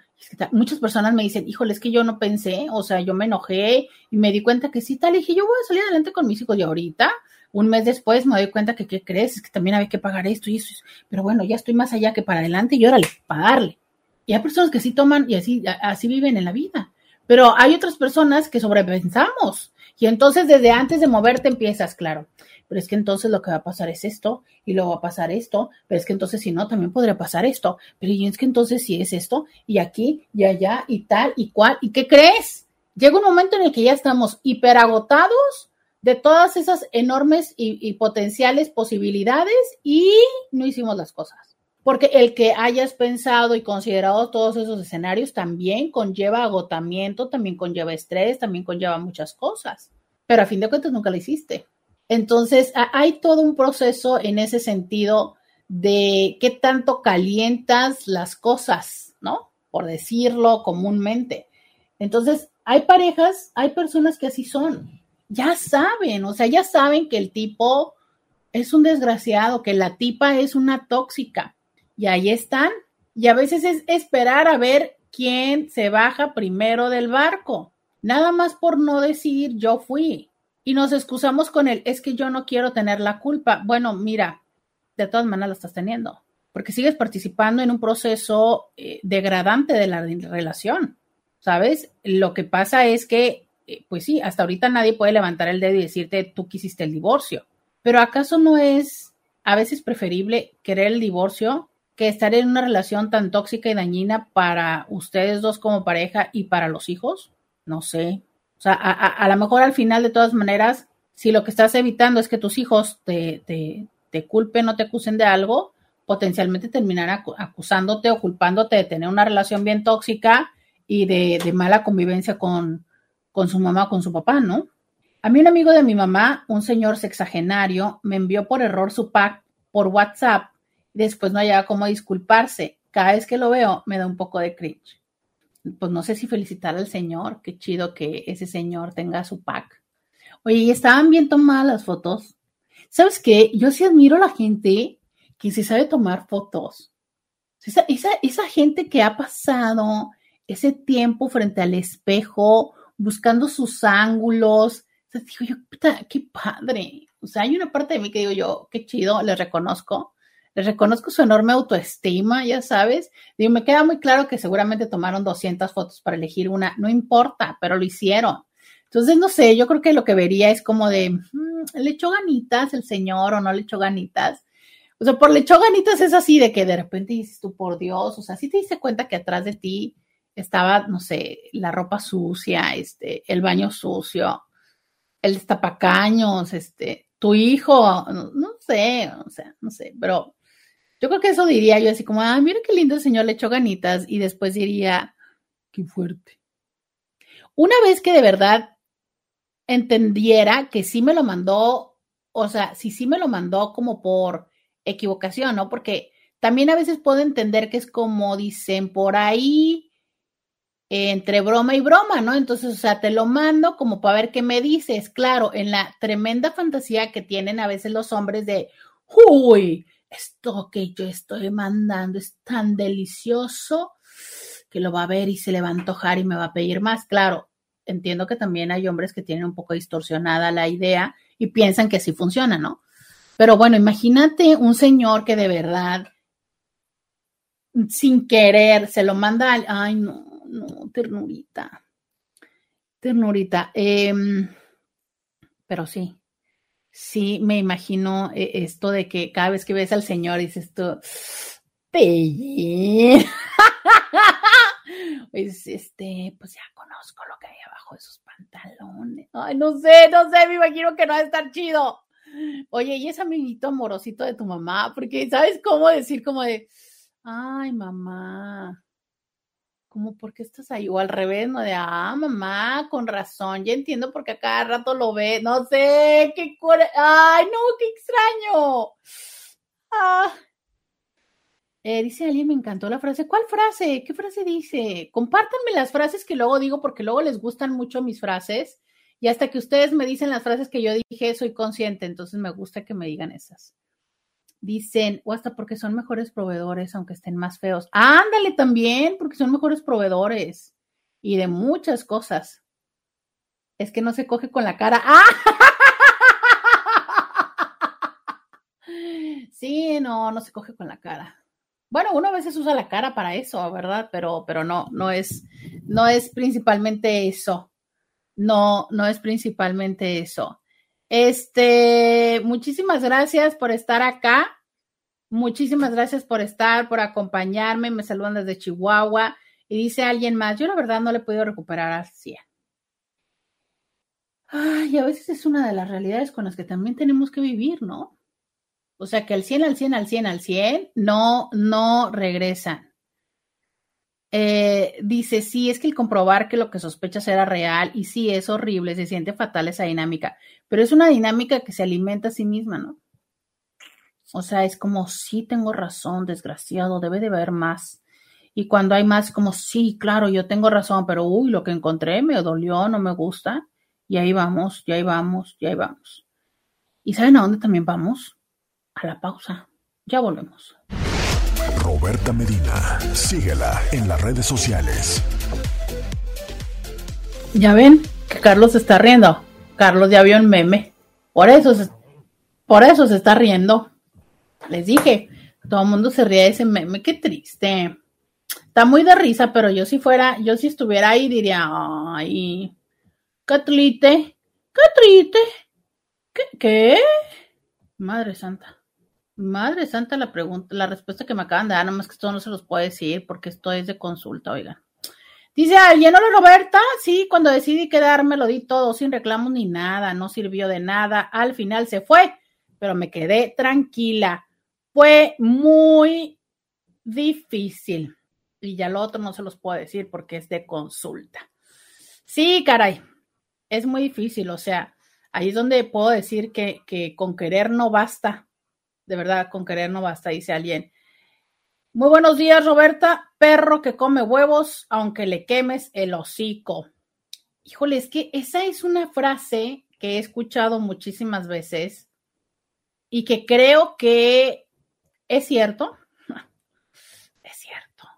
Speaker 2: muchas personas me dicen, híjole, es que yo no pensé, o sea, yo me enojé y me di cuenta que sí, tal, y dije, yo voy a salir adelante con mis hijos y ahorita un mes después me doy cuenta que, ¿qué crees? Es que también había que pagar esto y eso. Pero bueno, ya estoy más allá que para adelante y órale, pagarle. Y hay personas que sí toman y así, así viven en la vida. Pero hay otras personas que sobrepensamos. Y entonces desde antes de moverte empiezas, claro. Pero es que entonces lo que va a pasar es esto, y luego va a pasar esto, pero es que entonces si no, también podría pasar esto. Pero y es que entonces si es esto, y aquí, y allá, y tal, y cual, ¿y qué crees? Llega un momento en el que ya estamos hiperagotados de todas esas enormes y, potenciales posibilidades y no hicimos las cosas. Porque el que hayas pensado y considerado todos esos escenarios también conlleva agotamiento, también conlleva estrés, también conlleva muchas cosas. Pero a fin de cuentas nunca lo hiciste. Entonces, hay todo un proceso en ese sentido de qué tanto calientas las cosas, ¿no? Por decirlo comúnmente. Entonces, hay parejas, hay personas que así son ya saben, o sea, ya saben que el tipo es un desgraciado, que la tipa es una tóxica. Y ahí están. Y a veces es esperar a ver quién se baja primero del barco. Nada más por no decir yo fui. Y nos excusamos con él, es que yo no quiero tener la culpa. Bueno, mira, de todas maneras la estás teniendo, porque sigues participando en un proceso eh, degradante de la relación, ¿sabes? Lo que pasa es que eh, pues sí, hasta ahorita nadie puede levantar el dedo y decirte tú quisiste el divorcio. Pero ¿acaso no es a veces preferible querer el divorcio que estar en una relación tan tóxica y dañina para ustedes dos como pareja y para los hijos? No sé. O sea, a, lo mejor al final de todas maneras, si lo que estás evitando es que tus hijos te, te, te culpen o te acusen de algo, potencialmente terminarán acusándote o culpándote de tener una relación bien tóxica y de, mala convivencia con, con su mamá o con su papá, ¿no? A mí un amigo de mi mamá, un señor sexagenario, me envió por error su pack por WhatsApp después no hallaba cómo disculparse. Cada vez que lo veo me da un poco de cringe. Pues no sé si felicitar al señor, qué chido que ese señor tenga su pack. Oye, y estaban bien tomadas las fotos. ¿Sabes qué? Yo sí admiro a la gente que se sabe tomar fotos. Esa, esa, gente que ha pasado ese tiempo frente al espejo, buscando sus ángulos. O sea, digo yo, puta, qué padre. O sea, hay una parte de mí que digo yo, qué chido, les reconozco. Les reconozco su enorme autoestima, ya sabes. Digo, me queda muy claro que seguramente tomaron 200 fotos para elegir una. No importa, pero lo hicieron. Entonces, no sé, yo creo que lo que vería es como de, mm, ¿le echó ganitas el señor o no le echó ganitas? O sea, por le echó ganitas es así de que de repente dices tú, por Dios, o sea, si te diste cuenta que atrás de ti estaba, no sé, la ropa sucia, este, el baño sucio, el destapacaños, este, tu hijo, no, sé, o sea, no sé, pero yo creo que eso diría yo así como, ah, mira qué lindo el señor le echó ganitas y después diría, qué fuerte. Una vez que de verdad entendiera que sí me lo mandó, o sea, si sí me lo mandó como por equivocación, ¿no? Porque también a veces puedo entender que es como dicen por ahí, entre broma y broma, ¿no? Entonces, o sea, te lo mando como para ver qué me dices. Claro, en la tremenda fantasía que tienen a veces los hombres de, uy, esto que yo estoy mandando es tan delicioso que lo va a ver y se le va a antojar y me va a pedir más. Claro, entiendo que también hay hombres que tienen un poco distorsionada la idea y piensan que así funciona, ¿no? Pero bueno, imagínate un señor que de verdad, sin querer, se lo manda al, ay, no, no, ternurita, ternurita. Em, pero sí, sí, me imagino eh, esto de que cada vez que ves al señor dices tú, pues este, pues ya conozco lo que hay abajo de sus pantalones. Ay, no sé, no sé, me imagino que no va a estar chido. Oye, y ese amiguito amorosito de tu mamá, porque sabes cómo decir como de, ay, mamá, como por qué estás ahí, o al revés, no de, ah, mamá, con razón, ya entiendo porque a cada rato lo ve, no sé, qué, ay, no, qué extraño. Ah, eh, dice alguien, me encantó la frase. ¿Cuál frase? ¿Qué frase dice? Compártanme las frases que luego digo porque luego les gustan mucho mis frases y hasta que ustedes me dicen las frases que yo dije, soy consciente, entonces me gusta que me digan esas. Dicen, o hasta porque son mejores proveedores, aunque estén más feos. Ándale también, porque son mejores proveedores y de muchas cosas. Es que no se coge con la cara. ¡Ah! Sí, no, no se coge con la cara. Bueno, uno a veces usa la cara para eso, ¿verdad? Pero, pero no, no es, no es principalmente eso. No, no es principalmente eso. Este, muchísimas gracias por estar acá. Muchísimas gracias por estar, por acompañarme. Me saludan desde Chihuahua. Y dice alguien más, yo la verdad no le he podido recuperar al 100. Ay, a veces es una de las realidades con las que también tenemos que vivir, ¿no? O sea que al 100, al 100, al 100, al 100, no, no regresan. Eh, dice, sí, es que el comprobar que lo que sospechas era real y sí, es horrible, se siente fatal esa dinámica, pero es una dinámica que se alimenta a sí misma, ¿no? O sea, es como, sí, tengo razón, desgraciado, debe de haber más. Y cuando hay más, como, sí, claro, yo tengo razón, pero uy, lo que encontré me dolió, no me gusta. Y ahí vamos, y ahí vamos, y ahí vamos. ¿Y saben a dónde también vamos? a la pausa. Ya volvemos.
Speaker 1: Roberta Medina, síguela en las redes sociales.
Speaker 2: Ya ven que Carlos se está riendo. Carlos ya vio el meme. Por eso se, por eso se está riendo. Les dije, todo el mundo se ríe de ese meme, qué triste. Está muy de risa, pero yo si fuera, yo si estuviera ahí diría, ay, qué triste, qué triste, ¿qué? Madre santa. Madre santa, la pregunta, la respuesta que me acaban de dar, nomás que esto no se los puedo decir porque esto es de consulta, oigan. Dice hola Roberta, sí, cuando decidí quedarme lo di todo sin reclamos ni nada, no sirvió de nada, al final se fue, pero me quedé tranquila. Fue muy difícil. Y ya lo otro no se los puedo decir porque es de consulta. Sí, caray, es muy difícil, o sea, ahí es donde puedo decir que, que con querer no basta, de verdad, con querer no basta, dice alguien. Muy buenos días, Roberta. Perro que come huevos, aunque le quemes el hocico. Híjole, es que esa es una frase que he escuchado muchísimas veces y que creo que es cierto, es cierto,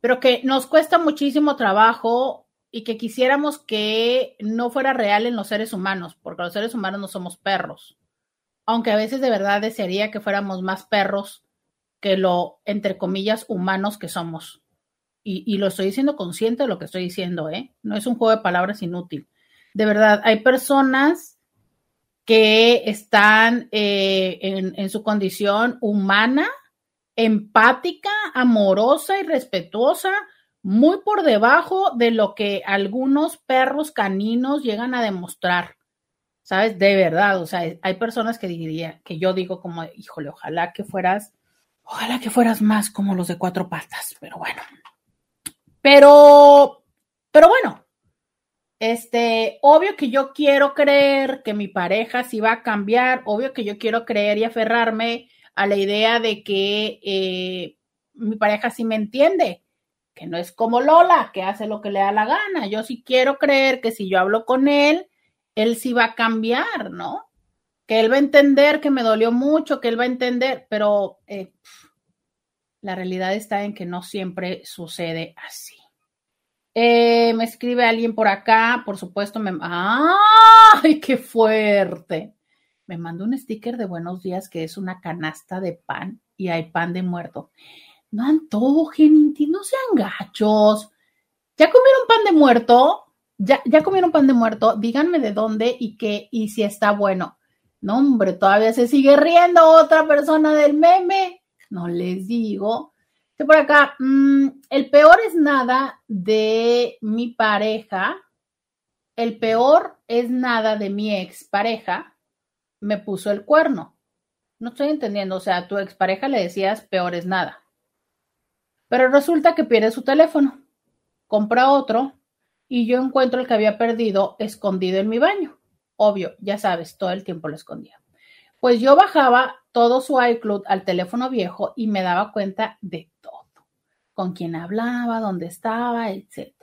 Speaker 2: pero que nos cuesta muchísimo trabajo y que quisiéramos que no fuera real en los seres humanos, porque los seres humanos no somos perros, aunque a veces de verdad desearía que fuéramos más perros que lo, entre comillas, humanos que somos. Y, lo estoy diciendo consciente de lo que estoy diciendo, ¿eh? No es un juego de palabras inútil. De verdad, hay personas que están eh, en, su condición humana, empática, amorosa y respetuosa, muy por debajo de lo que algunos perros caninos llegan a demostrar. ¿Sabes? De verdad, o sea, hay personas que diría, que yo digo como, híjole, ojalá que fueras, ojalá que fueras más como los de cuatro patas, pero bueno. Pero, pero bueno, este, obvio que yo quiero creer que mi pareja sí va a cambiar, obvio que yo quiero creer y aferrarme a la idea de que eh, mi pareja sí me entiende, que no es como Lola, que hace lo que le da la gana. Yo sí quiero creer que si yo hablo con él, él sí va a cambiar, ¿no? Que él va a entender que me dolió mucho, que él va a entender, pero eh, la realidad está en que no siempre sucede así. Eh, me escribe alguien por acá, por supuesto, me... ¡Ay, qué fuerte! Me mandó un sticker de buenos días que es una canasta de pan y hay pan de muerto. No antojen, no sean gachos. ¿Ya comieron pan de muerto? ¿Ya, ¿Ya comieron pan de muerto? Díganme de dónde y qué y si está bueno. No, hombre, todavía se sigue riendo otra persona del meme. No les digo por acá, mm, el peor es nada de mi pareja. El peor es nada de mi expareja. Me puso el cuerno. No estoy entendiendo. O sea, a tu expareja le decías peor es nada. Pero resulta que pierde su teléfono. Compra otro y yo encuentro el que había perdido escondido en mi baño. Obvio, ya sabes, todo el tiempo lo escondía. Pues yo bajaba todo su iCloud al teléfono viejo y me daba cuenta de con quién hablaba, dónde estaba, etc.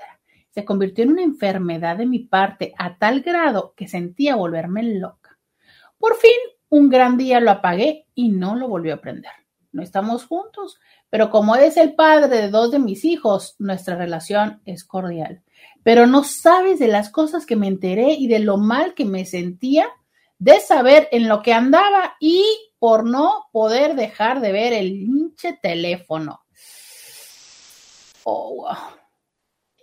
Speaker 2: Se convirtió en una enfermedad de mi parte a tal grado que sentía volverme loca. Por fin, un gran día lo apagué y no lo volvió a prender. No estamos juntos, pero como es el padre de dos de mis hijos, nuestra relación es cordial. Pero no sabes de las cosas que me enteré y de lo mal que me sentía de saber en lo que andaba y por no poder dejar de ver el hinche teléfono. Oh, wow.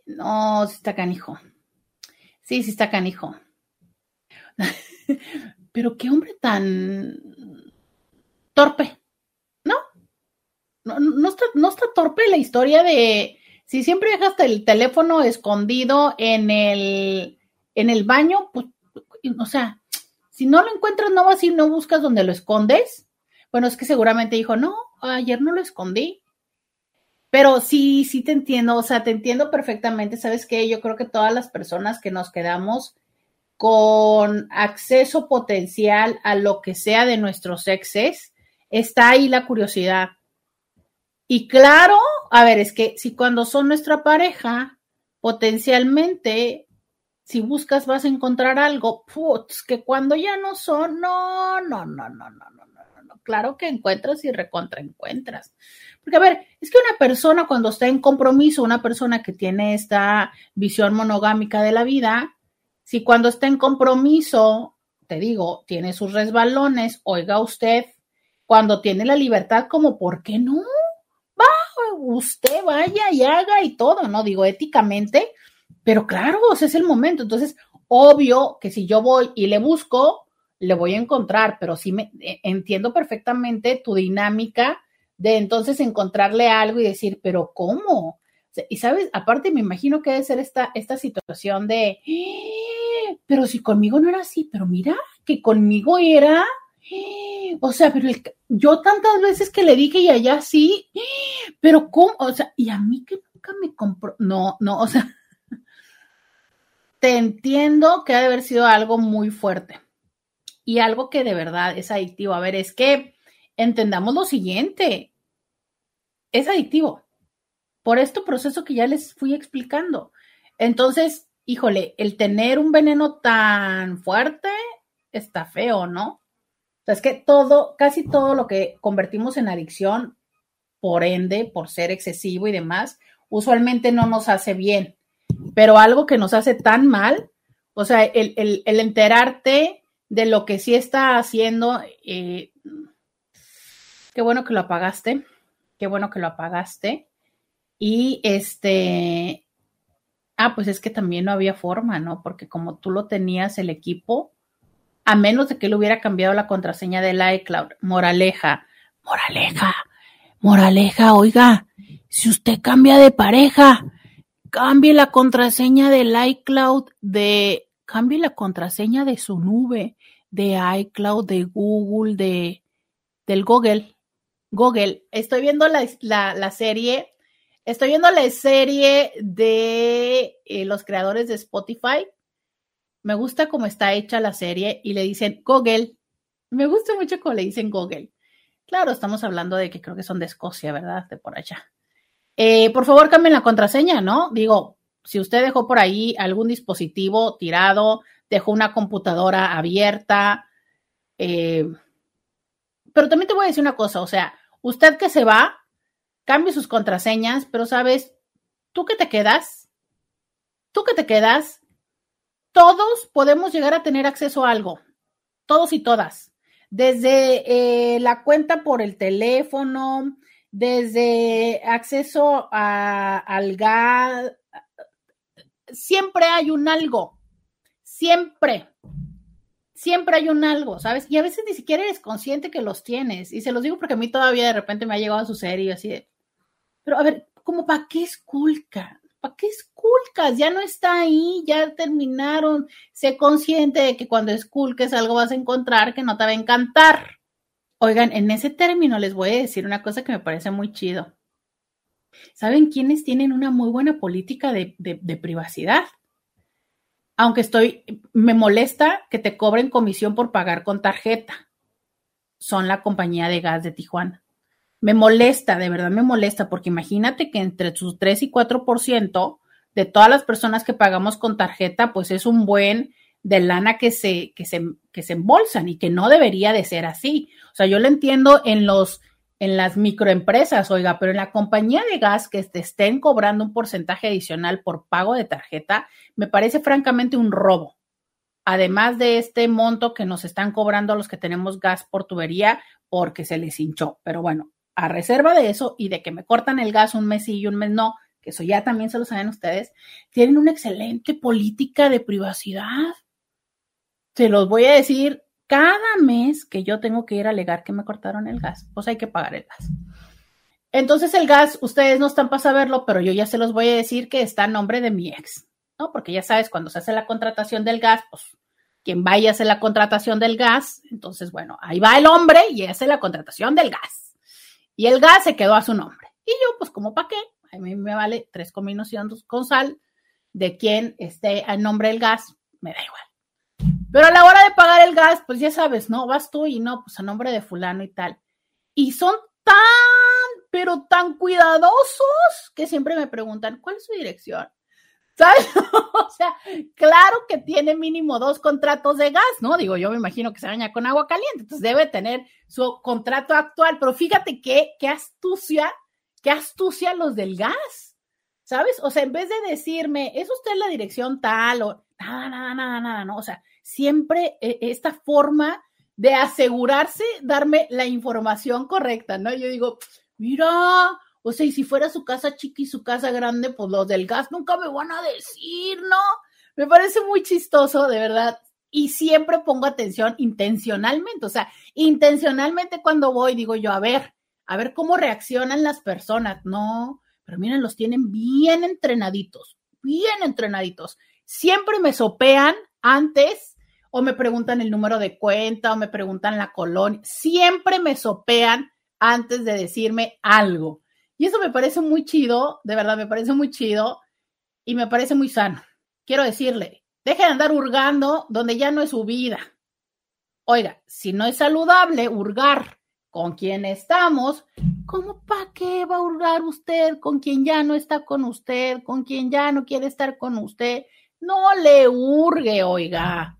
Speaker 2: No, sí está canijo. Sí, sí está canijo. Pero qué hombre tan torpe, ¿no? No, está, no está torpe la historia de si siempre dejaste el teléfono escondido en el, en el baño, pues, o sea, si no lo encuentras, no vas y no buscas donde lo escondes. Bueno, es que seguramente dijo, no, ayer no lo escondí. Pero sí, sí te entiendo, o sea, te entiendo perfectamente. ¿Sabes qué? Yo creo que todas las personas que nos quedamos con acceso potencial a lo que sea de nuestros exes, está ahí la curiosidad. Y claro, a ver, es que si cuando son nuestra pareja, potencialmente, si buscas vas a encontrar algo, putz, que cuando ya no son, no, no, no, no, no, no, no, no, claro que encuentras y recontra encuentras. Porque, a ver, es que una persona cuando está en compromiso, una persona que tiene esta visión monogámica de la vida, si cuando está en compromiso, te digo, tiene sus resbalones, oiga usted, cuando tiene la libertad, como, ¿por qué no? Va, usted vaya y haga y todo, ¿no? Digo, éticamente, pero claro, ese es el momento. Entonces, obvio que si yo voy y le busco, le voy a encontrar, pero sí me eh, entiendo perfectamente tu dinámica de entonces encontrarle algo y decir, pero ¿cómo? Y sabes, aparte me imagino que debe ser esta, esta situación de, ¡Eh! pero si conmigo no era así, pero mira, que conmigo era, ¡Eh! o sea, pero yo tantas veces que le dije y allá sí, ¡Eh! pero ¿cómo? O sea, y a mí que nunca me compró, no, no, o sea, te entiendo que ha de haber sido algo muy fuerte y algo que de verdad es adictivo. A ver, es que entendamos lo siguiente, es adictivo por este proceso que ya les fui explicando. Entonces, híjole, el tener un veneno tan fuerte está feo, ¿no? O sea, es que todo, casi todo lo que convertimos en adicción, por ende, por ser excesivo y demás, usualmente no nos hace bien. Pero algo que nos hace tan mal, o sea, el, enterarte de lo que sí está haciendo, eh, qué bueno que lo apagaste, qué bueno que lo apagaste. Y este, ah, pues es que también no había forma, ¿no? Porque como tú lo tenías el equipo, a menos de que él hubiera cambiado la contraseña del iCloud. Moraleja, moraleja, moraleja, oiga, si usted cambia de pareja, cambie la contraseña del iCloud de, cambie la contraseña de su nube, de iCloud, de Google, de, del Google. Google, estoy viendo la, la, serie, estoy viendo la serie de eh, los creadores de Spotify me gusta cómo está hecha la serie y le dicen Google. Me gusta mucho cómo le dicen Google. Claro, estamos hablando de que creo que son de Escocia, ¿verdad? De por allá. Eh, por favor, cambien la contraseña, ¿no? Digo, si usted dejó por ahí algún dispositivo tirado, dejó una computadora abierta, eh, pero también te voy a decir una cosa, o sea, usted que se va, cambie sus contraseñas, pero sabes, tú que te quedas, tú que te quedas, todos podemos llegar a tener acceso a algo, todos y todas, desde eh, la cuenta por el teléfono, desde acceso al gas, siempre hay un algo, siempre, siempre hay un algo, ¿sabes? Y a veces ni siquiera eres consciente que los tienes, y se los digo porque a mí todavía de repente me ha llegado a suceder y así de, pero a ver, ¿cómo para qué esculca? ¿Para qué esculcas? Ya no está ahí, ya terminaron. Sé consciente de que cuando esculques algo vas a encontrar que no te va a encantar. Oigan, en ese término les voy a decir una cosa que me parece muy chido. ¿Saben quiénes tienen una muy buena política de, privacidad? Aunque estoy, me molesta que te cobren comisión por pagar con tarjeta. Son la compañía de gas de Tijuana me molesta, de verdad me molesta, porque imagínate que entre sus 3 y 4% de todas las personas que pagamos con tarjeta, pues es un buen de lana que se, que se, que se embolsan y que no debería de ser así. O sea, yo lo entiendo en los, en las microempresas, oiga, pero en la compañía de gas que te estén cobrando un porcentaje adicional por pago de tarjeta, me parece francamente un robo. Además de este monto que nos están cobrando a los que tenemos gas por tubería porque se les hinchó. Pero bueno, a reserva de eso y de que me cortan el gas un mes y un mes no, que eso ya también se lo saben ustedes, tienen una excelente política de privacidad. Se los voy a decir, cada mes que yo tengo que ir a alegar que me cortaron el gas, pues hay que pagar el gas. Entonces el gas, ustedes no están para saberlo, pero yo ya se los voy a decir que está a nombre de mi ex, ¿no? Porque ya sabes, cuando se hace la contratación del gas, pues quien vaya a hacer la contratación del gas, entonces, bueno, ahí va el hombre y hace la contratación del gas. Y el gas se quedó a su nombre. Y yo, pues, como para qué? A mí me vale tres combinaciones con sal de quien esté al nombre del gas, me da igual. Pero a la hora de pagar el gas, pues ya sabes, ¿no? Vas tú y no, pues a nombre de fulano y tal. Y son tan, pero tan cuidadosos que siempre me preguntan, ¿cuál es su dirección? ¿Sabes? o sea, claro que tiene mínimo dos contratos de gas, ¿no? Digo, yo me imagino que se baña con agua caliente, entonces debe tener su contrato actual, pero fíjate qué, qué astucia, qué astucia los del gas, ¿sabes? O sea, en vez de decirme, ¿es usted la dirección tal o nada, nada, nada, nada, no? O sea, siempre eh, esta forma de asegurarse, darme la información correcta, ¿no? Yo digo, mira, o sea, y si fuera su casa chica y su casa grande, pues los del gas nunca me van a decir, ¿no? Me parece muy chistoso, de verdad. Y siempre pongo atención intencionalmente, o sea, intencionalmente cuando voy digo yo, a ver, a ver cómo reaccionan las personas. No, pero miren, los tienen bien entrenaditos, bien entrenaditos. Siempre me sopean antes o me preguntan el número de cuenta o me preguntan la colonia. Siempre me sopean antes de decirme algo. Y eso me parece muy chido, de verdad, me parece muy chido y me parece muy sano. Quiero decirle, deje de andar hurgando donde ya no es su vida. Oiga, si no es saludable hurgar con quien estamos, ¿cómo para qué va a hurgar usted con quien ya no está con usted, con quien ya no quiere estar con usted? No le hurgue, oiga.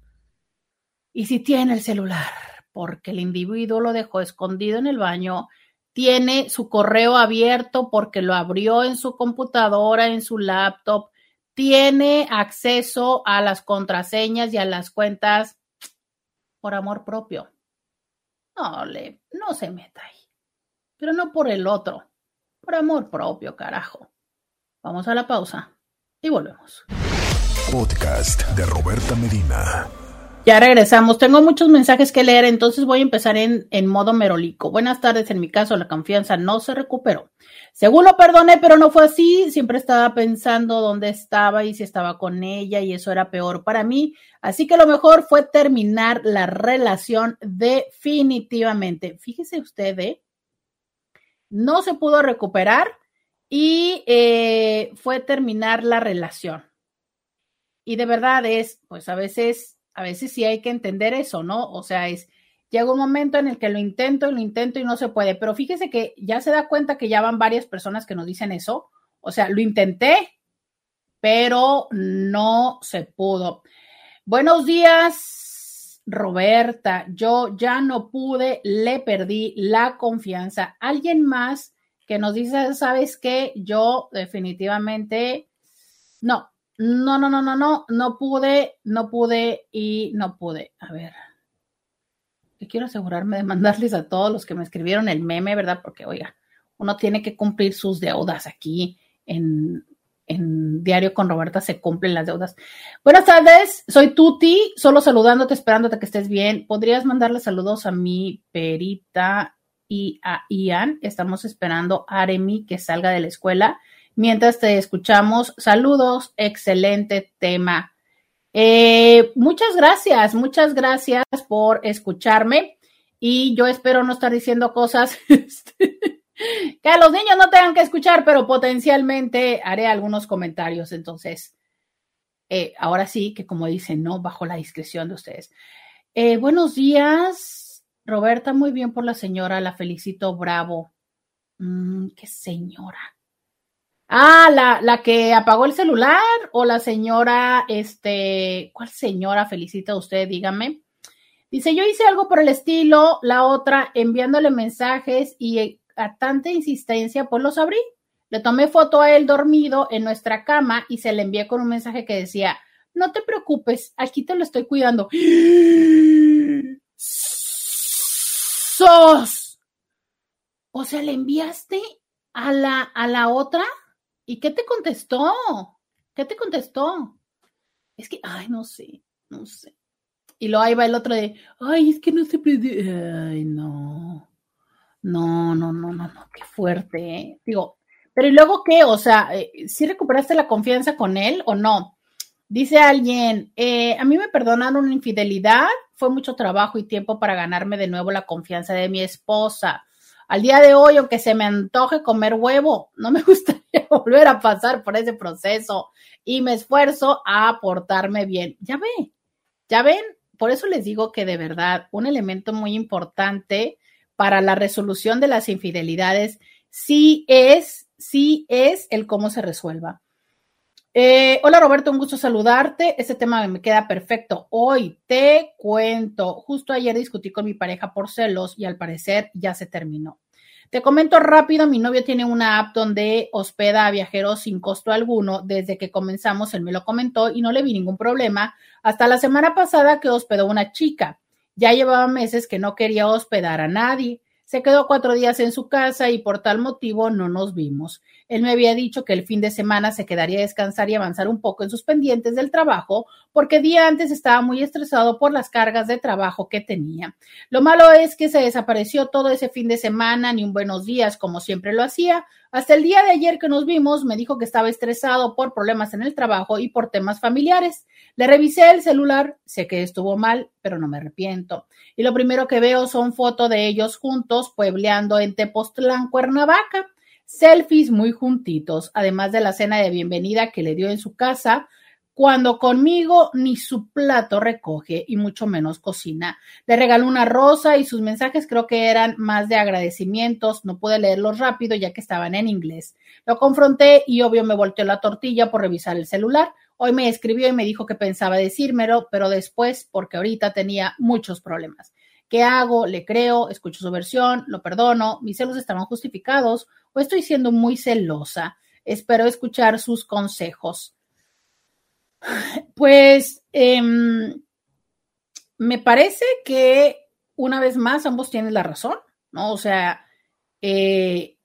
Speaker 2: Y si tiene el celular, porque el individuo lo dejó escondido en el baño, tiene su correo abierto porque lo abrió en su computadora, en su laptop, tiene acceso a las contraseñas y a las cuentas por amor propio. No, le, no se meta ahí. Pero no por el otro, por amor propio, carajo. Vamos a la pausa y volvemos.
Speaker 1: Podcast de Roberta Medina.
Speaker 2: Ya regresamos. Tengo muchos mensajes que leer, entonces voy a empezar en, en, modo merolico. Buenas tardes. En mi caso, la confianza no se recuperó. Según lo perdoné, pero no fue así. Siempre estaba pensando dónde estaba y si estaba con ella, y eso era peor para mí. Así que lo mejor fue terminar la relación definitivamente. Fíjese usted, ¿eh? No se pudo recuperar y eh, fue terminar la relación. Y de verdad es, pues a veces a veces sí hay que entender eso, ¿no? O sea, es, llega un momento en el que lo intento y lo intento y no se puede, pero fíjese que ya se da cuenta que ya van varias personas que nos dicen eso, o sea, lo intenté, pero no se pudo. Buenos días, Roberta, yo ya no pude, le perdí la confianza. Alguien más que nos dice, ¿sabes qué? Yo definitivamente, no, no, no, no, no, no, no pude, no pude y no pude. A ver. Quiero asegurarme de mandarles a todos los que me escribieron el meme, ¿verdad? Porque, oiga, uno tiene que cumplir sus deudas aquí en, en Diario con Roberta se cumplen las deudas. Buenas tardes, soy Tuti, solo saludándote, esperándote que estés bien. ¿Podrías mandarle saludos a mi perita y a Ian? Estamos esperando a Aremi que salga de la escuela mientras te escuchamos. Saludos, excelente tema. Eh, muchas gracias, muchas gracias por escucharme y yo espero no estar diciendo cosas este, que los niños no tengan que escuchar, pero potencialmente haré algunos comentarios. Entonces, eh, ahora sí que como dicen, no bajo la discreción de ustedes. Eh, buenos días, Roberta, muy bien por la señora, la felicito, bravo. Mm, qué señora. Ah, la, la que apagó el celular o la señora, este, ¿cuál señora felicita a usted? Dígame. Dice, yo hice algo por el estilo, la otra enviándole mensajes y a tanta insistencia, pues los abrí. Le tomé foto a él dormido en nuestra cama y se le envié con un mensaje que decía, no te preocupes, aquí te lo estoy cuidando. ¡Sos! O sea, ¿le enviaste a la, a la otra? ¿Y qué te contestó? ¿Qué te contestó? Es que, ay, no sé, no sé. Y luego ahí va el otro de, ay, es que no se Ay, no. No, no, no, no, no, qué fuerte, ¿eh? Digo, pero ¿y luego qué? O sea, eh, ¿sí recuperaste la confianza con él o no? Dice alguien, eh, a mí me perdonaron una infidelidad, fue mucho trabajo y tiempo para ganarme de nuevo la confianza de mi esposa. Al día de hoy, aunque se me antoje comer huevo, no me gustaría volver a pasar por ese proceso y me esfuerzo a portarme bien. Ya ven, ya ven, por eso les digo que de verdad un elemento muy importante para la resolución de las infidelidades sí es, sí es el cómo se resuelva. Eh, hola Roberto, un gusto saludarte. Este tema me queda perfecto. Hoy te cuento. Justo ayer discutí con mi pareja por celos y al parecer ya se terminó. Te comento rápido, mi novio tiene una app donde hospeda a viajeros sin costo alguno. Desde que comenzamos, él me lo comentó y no le vi ningún problema. Hasta la semana pasada que hospedó una chica. Ya llevaba meses que no quería hospedar a nadie. Se quedó cuatro días en su casa y por tal motivo no nos vimos. Él me había dicho que el fin de semana se quedaría a descansar y avanzar un poco en sus pendientes del trabajo, porque día antes estaba muy estresado por las cargas de trabajo que tenía. Lo malo es que se desapareció todo ese fin de semana, ni un buenos días como siempre lo hacía. Hasta el día de ayer que nos vimos, me dijo que estaba estresado por problemas en el trabajo y por temas familiares. Le revisé el celular, sé que estuvo mal, pero no me arrepiento. Y lo primero que veo son fotos de ellos juntos puebleando en Tepoztlán, Cuernavaca. Selfies muy juntitos, además de la cena de bienvenida que le dio en su casa, cuando conmigo ni su plato recoge y mucho menos cocina. Le regaló una rosa y sus mensajes creo que eran más de agradecimientos. No pude leerlos rápido ya que estaban en inglés. Lo confronté y obvio me volteó la tortilla por revisar el celular. Hoy me escribió y me dijo que pensaba decírmelo, pero después porque ahorita tenía muchos problemas. ¿Qué hago? ¿Le creo? ¿Escucho su versión? ¿Lo perdono? ¿Mis celos estaban justificados? ¿O estoy siendo muy celosa? Espero escuchar sus consejos. Pues em, me parece que una vez más ambos tienen la razón, ¿no? O sea, eh,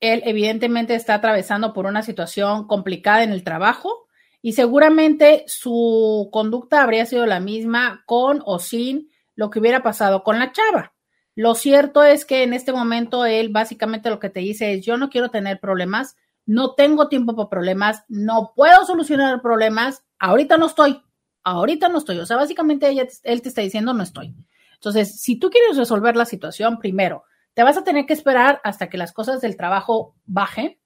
Speaker 2: él evidentemente está atravesando por una situación complicada en el trabajo y seguramente su conducta habría sido la misma con o sin lo que hubiera pasado con la chava. Lo cierto es que en este momento él básicamente lo que te dice es, yo no quiero tener problemas, no tengo tiempo para problemas, no puedo solucionar problemas, ahorita no estoy, ahorita no estoy. O sea, básicamente él te está diciendo, no estoy. Entonces, si tú quieres resolver la situación, primero, te vas a tener que esperar hasta que las cosas del trabajo bajen,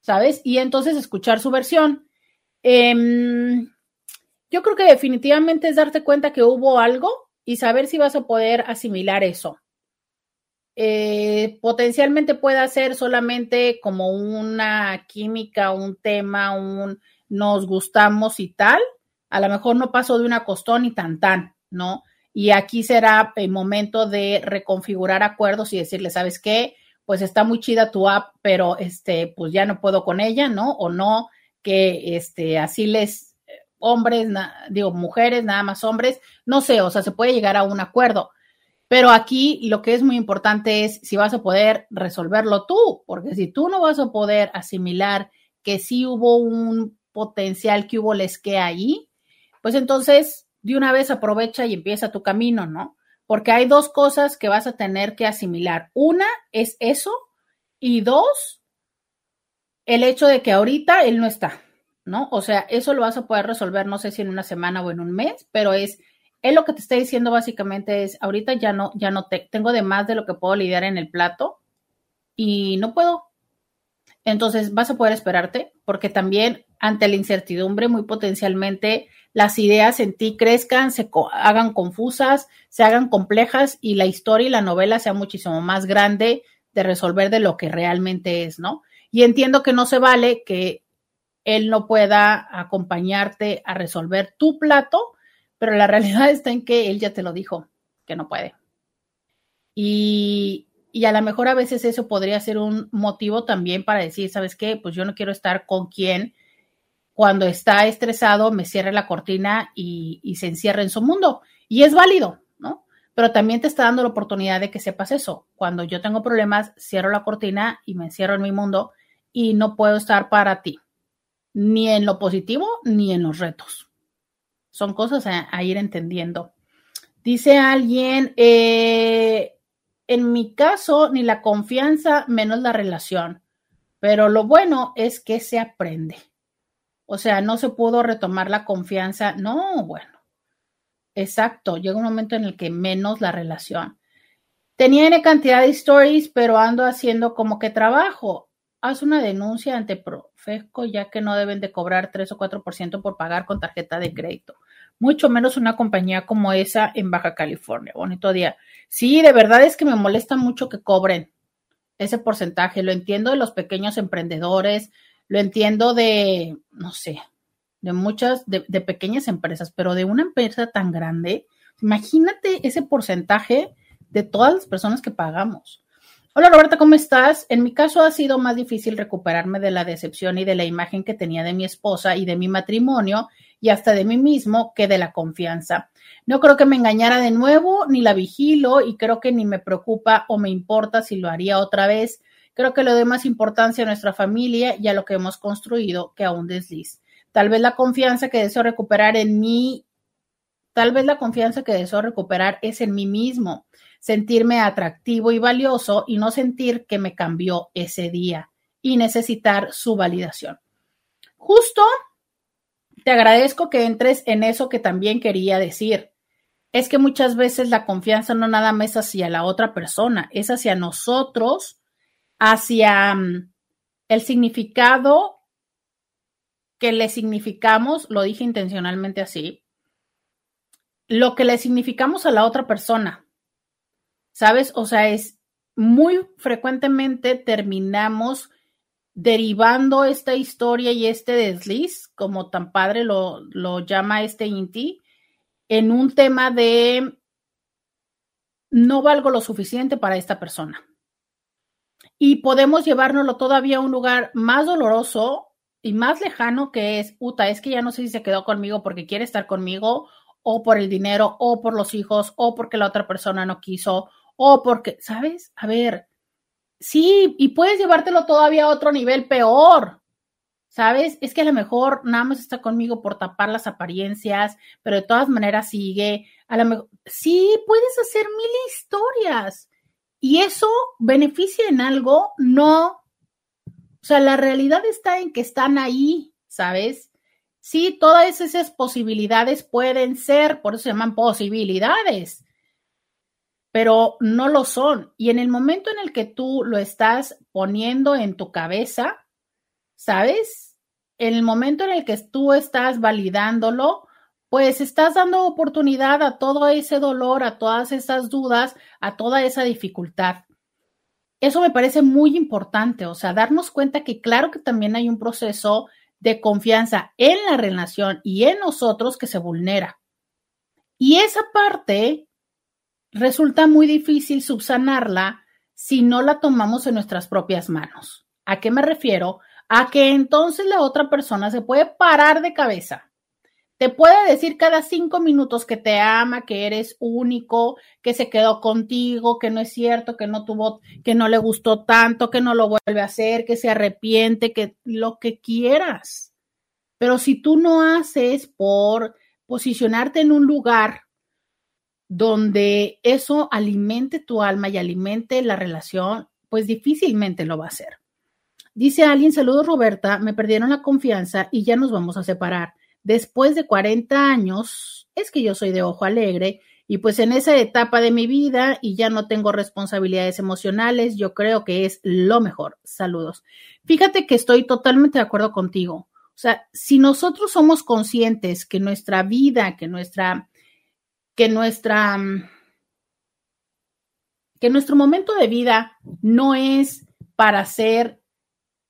Speaker 2: ¿sabes? Y entonces escuchar su versión. Em, yo creo que definitivamente es darte cuenta que hubo algo y saber si vas a poder asimilar eso. Eh, potencialmente puede ser solamente como una química, un tema, un nos gustamos y tal. A lo mejor no pasó de una costón y tan tan, ¿no? Y aquí será el momento de reconfigurar acuerdos y decirle, ¿sabes qué? Pues está muy chida tu app, pero este, pues ya no puedo con ella, ¿no? O no, que este, así les hombres, digo, mujeres, nada más hombres, no sé, o sea, se puede llegar a un acuerdo. Pero aquí lo que es muy importante es si vas a poder resolverlo tú, porque si tú no vas a poder asimilar que sí hubo un potencial que hubo les que ahí, pues entonces de una vez aprovecha y empieza tu camino, ¿no? Porque hay dos cosas que vas a tener que asimilar. Una es eso y dos, el hecho de que ahorita él no está. ¿no? O sea, eso lo vas a poder resolver, no sé si en una semana o en un mes, pero es, él lo que te está diciendo básicamente es, ahorita ya no, ya no te, tengo de más de lo que puedo lidiar en el plato y no puedo. Entonces vas a poder esperarte porque también ante la incertidumbre muy potencialmente las ideas en ti crezcan, se hagan confusas, se hagan complejas y la historia y la novela sea muchísimo más grande de resolver de lo que realmente es, ¿no? Y entiendo que no se vale que él no pueda acompañarte a resolver tu plato, pero la realidad está en que él ya te lo dijo, que no puede. Y, y a lo mejor a veces eso podría ser un motivo también para decir, ¿sabes qué? Pues yo no quiero estar con quien cuando está estresado me cierre la cortina y, y se encierre en su mundo. Y es válido, ¿no? Pero también te está dando la oportunidad de que sepas eso. Cuando yo tengo problemas, cierro la cortina y me encierro en mi mundo y no puedo estar para ti ni en lo positivo ni en los retos. Son cosas a, ir entendiendo. Dice alguien, eh, en mi caso, ni la confianza menos la relación, pero lo bueno es que se aprende. O sea, no se pudo retomar la confianza. No, bueno. Exacto, llega un momento en el que menos la relación. Tenía N cantidad de stories, pero ando haciendo como que trabajo. Haz una denuncia ante Pro ya que no deben de cobrar 3 o 4% por pagar con tarjeta de crédito. Mucho menos una compañía como esa en Baja California. Bonito día. Sí, de verdad es que me molesta mucho que cobren ese porcentaje. Lo entiendo de los pequeños emprendedores, lo entiendo de, no sé, de muchas, de, de pequeñas empresas, pero de una empresa tan grande, imagínate ese porcentaje de todas las personas que pagamos. Hola Roberta, ¿cómo estás? En mi caso ha sido más difícil recuperarme de la decepción y de la imagen que tenía de mi esposa y de mi matrimonio y hasta de mí mismo que de la confianza. No creo que me engañara de nuevo, ni la vigilo y creo que ni me preocupa o me importa si lo haría otra vez. Creo que lo de más importancia a nuestra familia y a lo que hemos construido que a un desliz. Tal vez la confianza que deseo recuperar en mí, tal vez la confianza que deseo recuperar es en mí mismo sentirme atractivo y valioso y no sentir que me cambió ese día y necesitar su validación. Justo te agradezco que entres en eso que también quería decir. Es que muchas veces la confianza no nada más es hacia la otra persona, es hacia nosotros, hacia mm, el significado que le significamos, lo dije intencionalmente así, lo que le significamos a la otra persona. ¿sabes? O sea, es muy frecuentemente terminamos derivando esta historia y este desliz, como tan padre lo, llama este Inti, en un tema de no valgo lo suficiente para esta persona. Y podemos llevárnoslo todavía a un lugar más doloroso y más lejano que es, puta, es que ya no sé si se quedó conmigo porque quiere estar conmigo o por el dinero o por los hijos o porque la otra persona no quiso o porque, ¿sabes? A ver, sí, y puedes llevártelo todavía a otro nivel peor. ¿Sabes? Es que a lo mejor nada más está conmigo por tapar las apariencias, pero de todas maneras sigue. A lo mejor, sí, puedes hacer mil historias. Y eso beneficia en algo, no. O sea, la realidad está en que están ahí, ¿sabes? Sí, todas esas posibilidades pueden ser, por eso se llaman posibilidades, pero no lo son. Y en el momento en el que tú lo estás poniendo en tu cabeza, ¿sabes? En el momento en el que tú estás validándolo, pues estás dando oportunidad a todo ese dolor, a todas esas dudas, a toda esa dificultad. Eso me parece muy importante, o sea, darnos cuenta que claro que también hay un proceso de confianza en la relación y en nosotros que se vulnera. Y esa parte resulta muy difícil subsanarla si no la tomamos en nuestras propias manos. ¿A qué me refiero? a que entonces la otra persona se puede parar de cabeza. Te puede decir cada cinco minutos que te ama, que eres único, que se quedó contigo, que no es cierto, que no tuvo, que no le gustó tanto, que no lo vuelve a hacer, que se arrepiente, que lo que quieras. Pero si tú no haces por posicionarte en un lugar donde eso alimente tu alma y alimente la relación, pues difícilmente lo va a hacer. Dice alguien, saludos Roberta, me perdieron la confianza y ya nos vamos a separar. Después de 40 años, es que yo soy de ojo alegre y pues en esa etapa de mi vida y ya no tengo responsabilidades emocionales, yo creo que es lo mejor. Saludos. Fíjate que estoy totalmente de acuerdo contigo. O sea, si nosotros somos conscientes que nuestra vida, que nuestra, que nuestra, que nuestro momento de vida no es para ser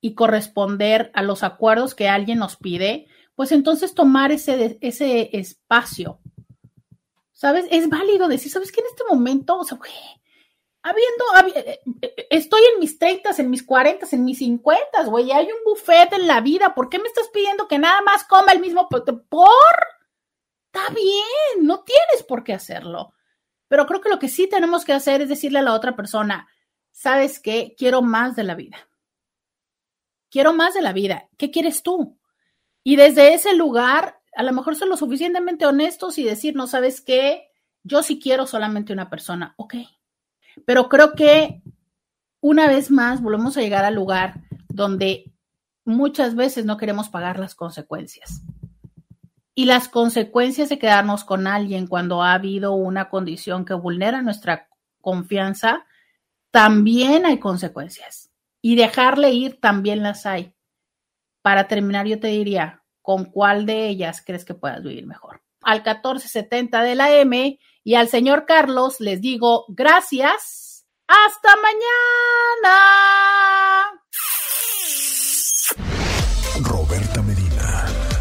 Speaker 2: y corresponder a los acuerdos que alguien nos pide, pues entonces tomar ese, ese espacio. ¿Sabes? Es válido decir, ¿sabes qué? En este momento, o sea, habiendo, eh, eh, estoy en mis 30, en mis 40, en mis 50, güey, hay un buffet en la vida, ¿por qué me estás pidiendo que nada más coma el mismo por? Está bien, no tienes por qué hacerlo. Pero creo que lo que sí tenemos que hacer es decirle a la otra persona, ¿sabes qué? Quiero más de la vida quiero más de la vida. ¿Qué quieres tú? Y desde ese lugar, a lo mejor ser lo suficientemente honestos y decir, no sabes qué, yo sí quiero solamente una persona. Ok. Pero creo que una vez más volvemos a llegar al lugar donde muchas veces no queremos pagar las consecuencias. Y las consecuencias de quedarnos con alguien cuando ha habido una condición que vulnera nuestra confianza, también hay consecuencias y dejarle ir también las hay. Para terminar, yo te diría, ¿con cuál de ellas crees que puedas vivir mejor? Al 1470 de la M y al señor Carlos les digo gracias. Hasta mañana.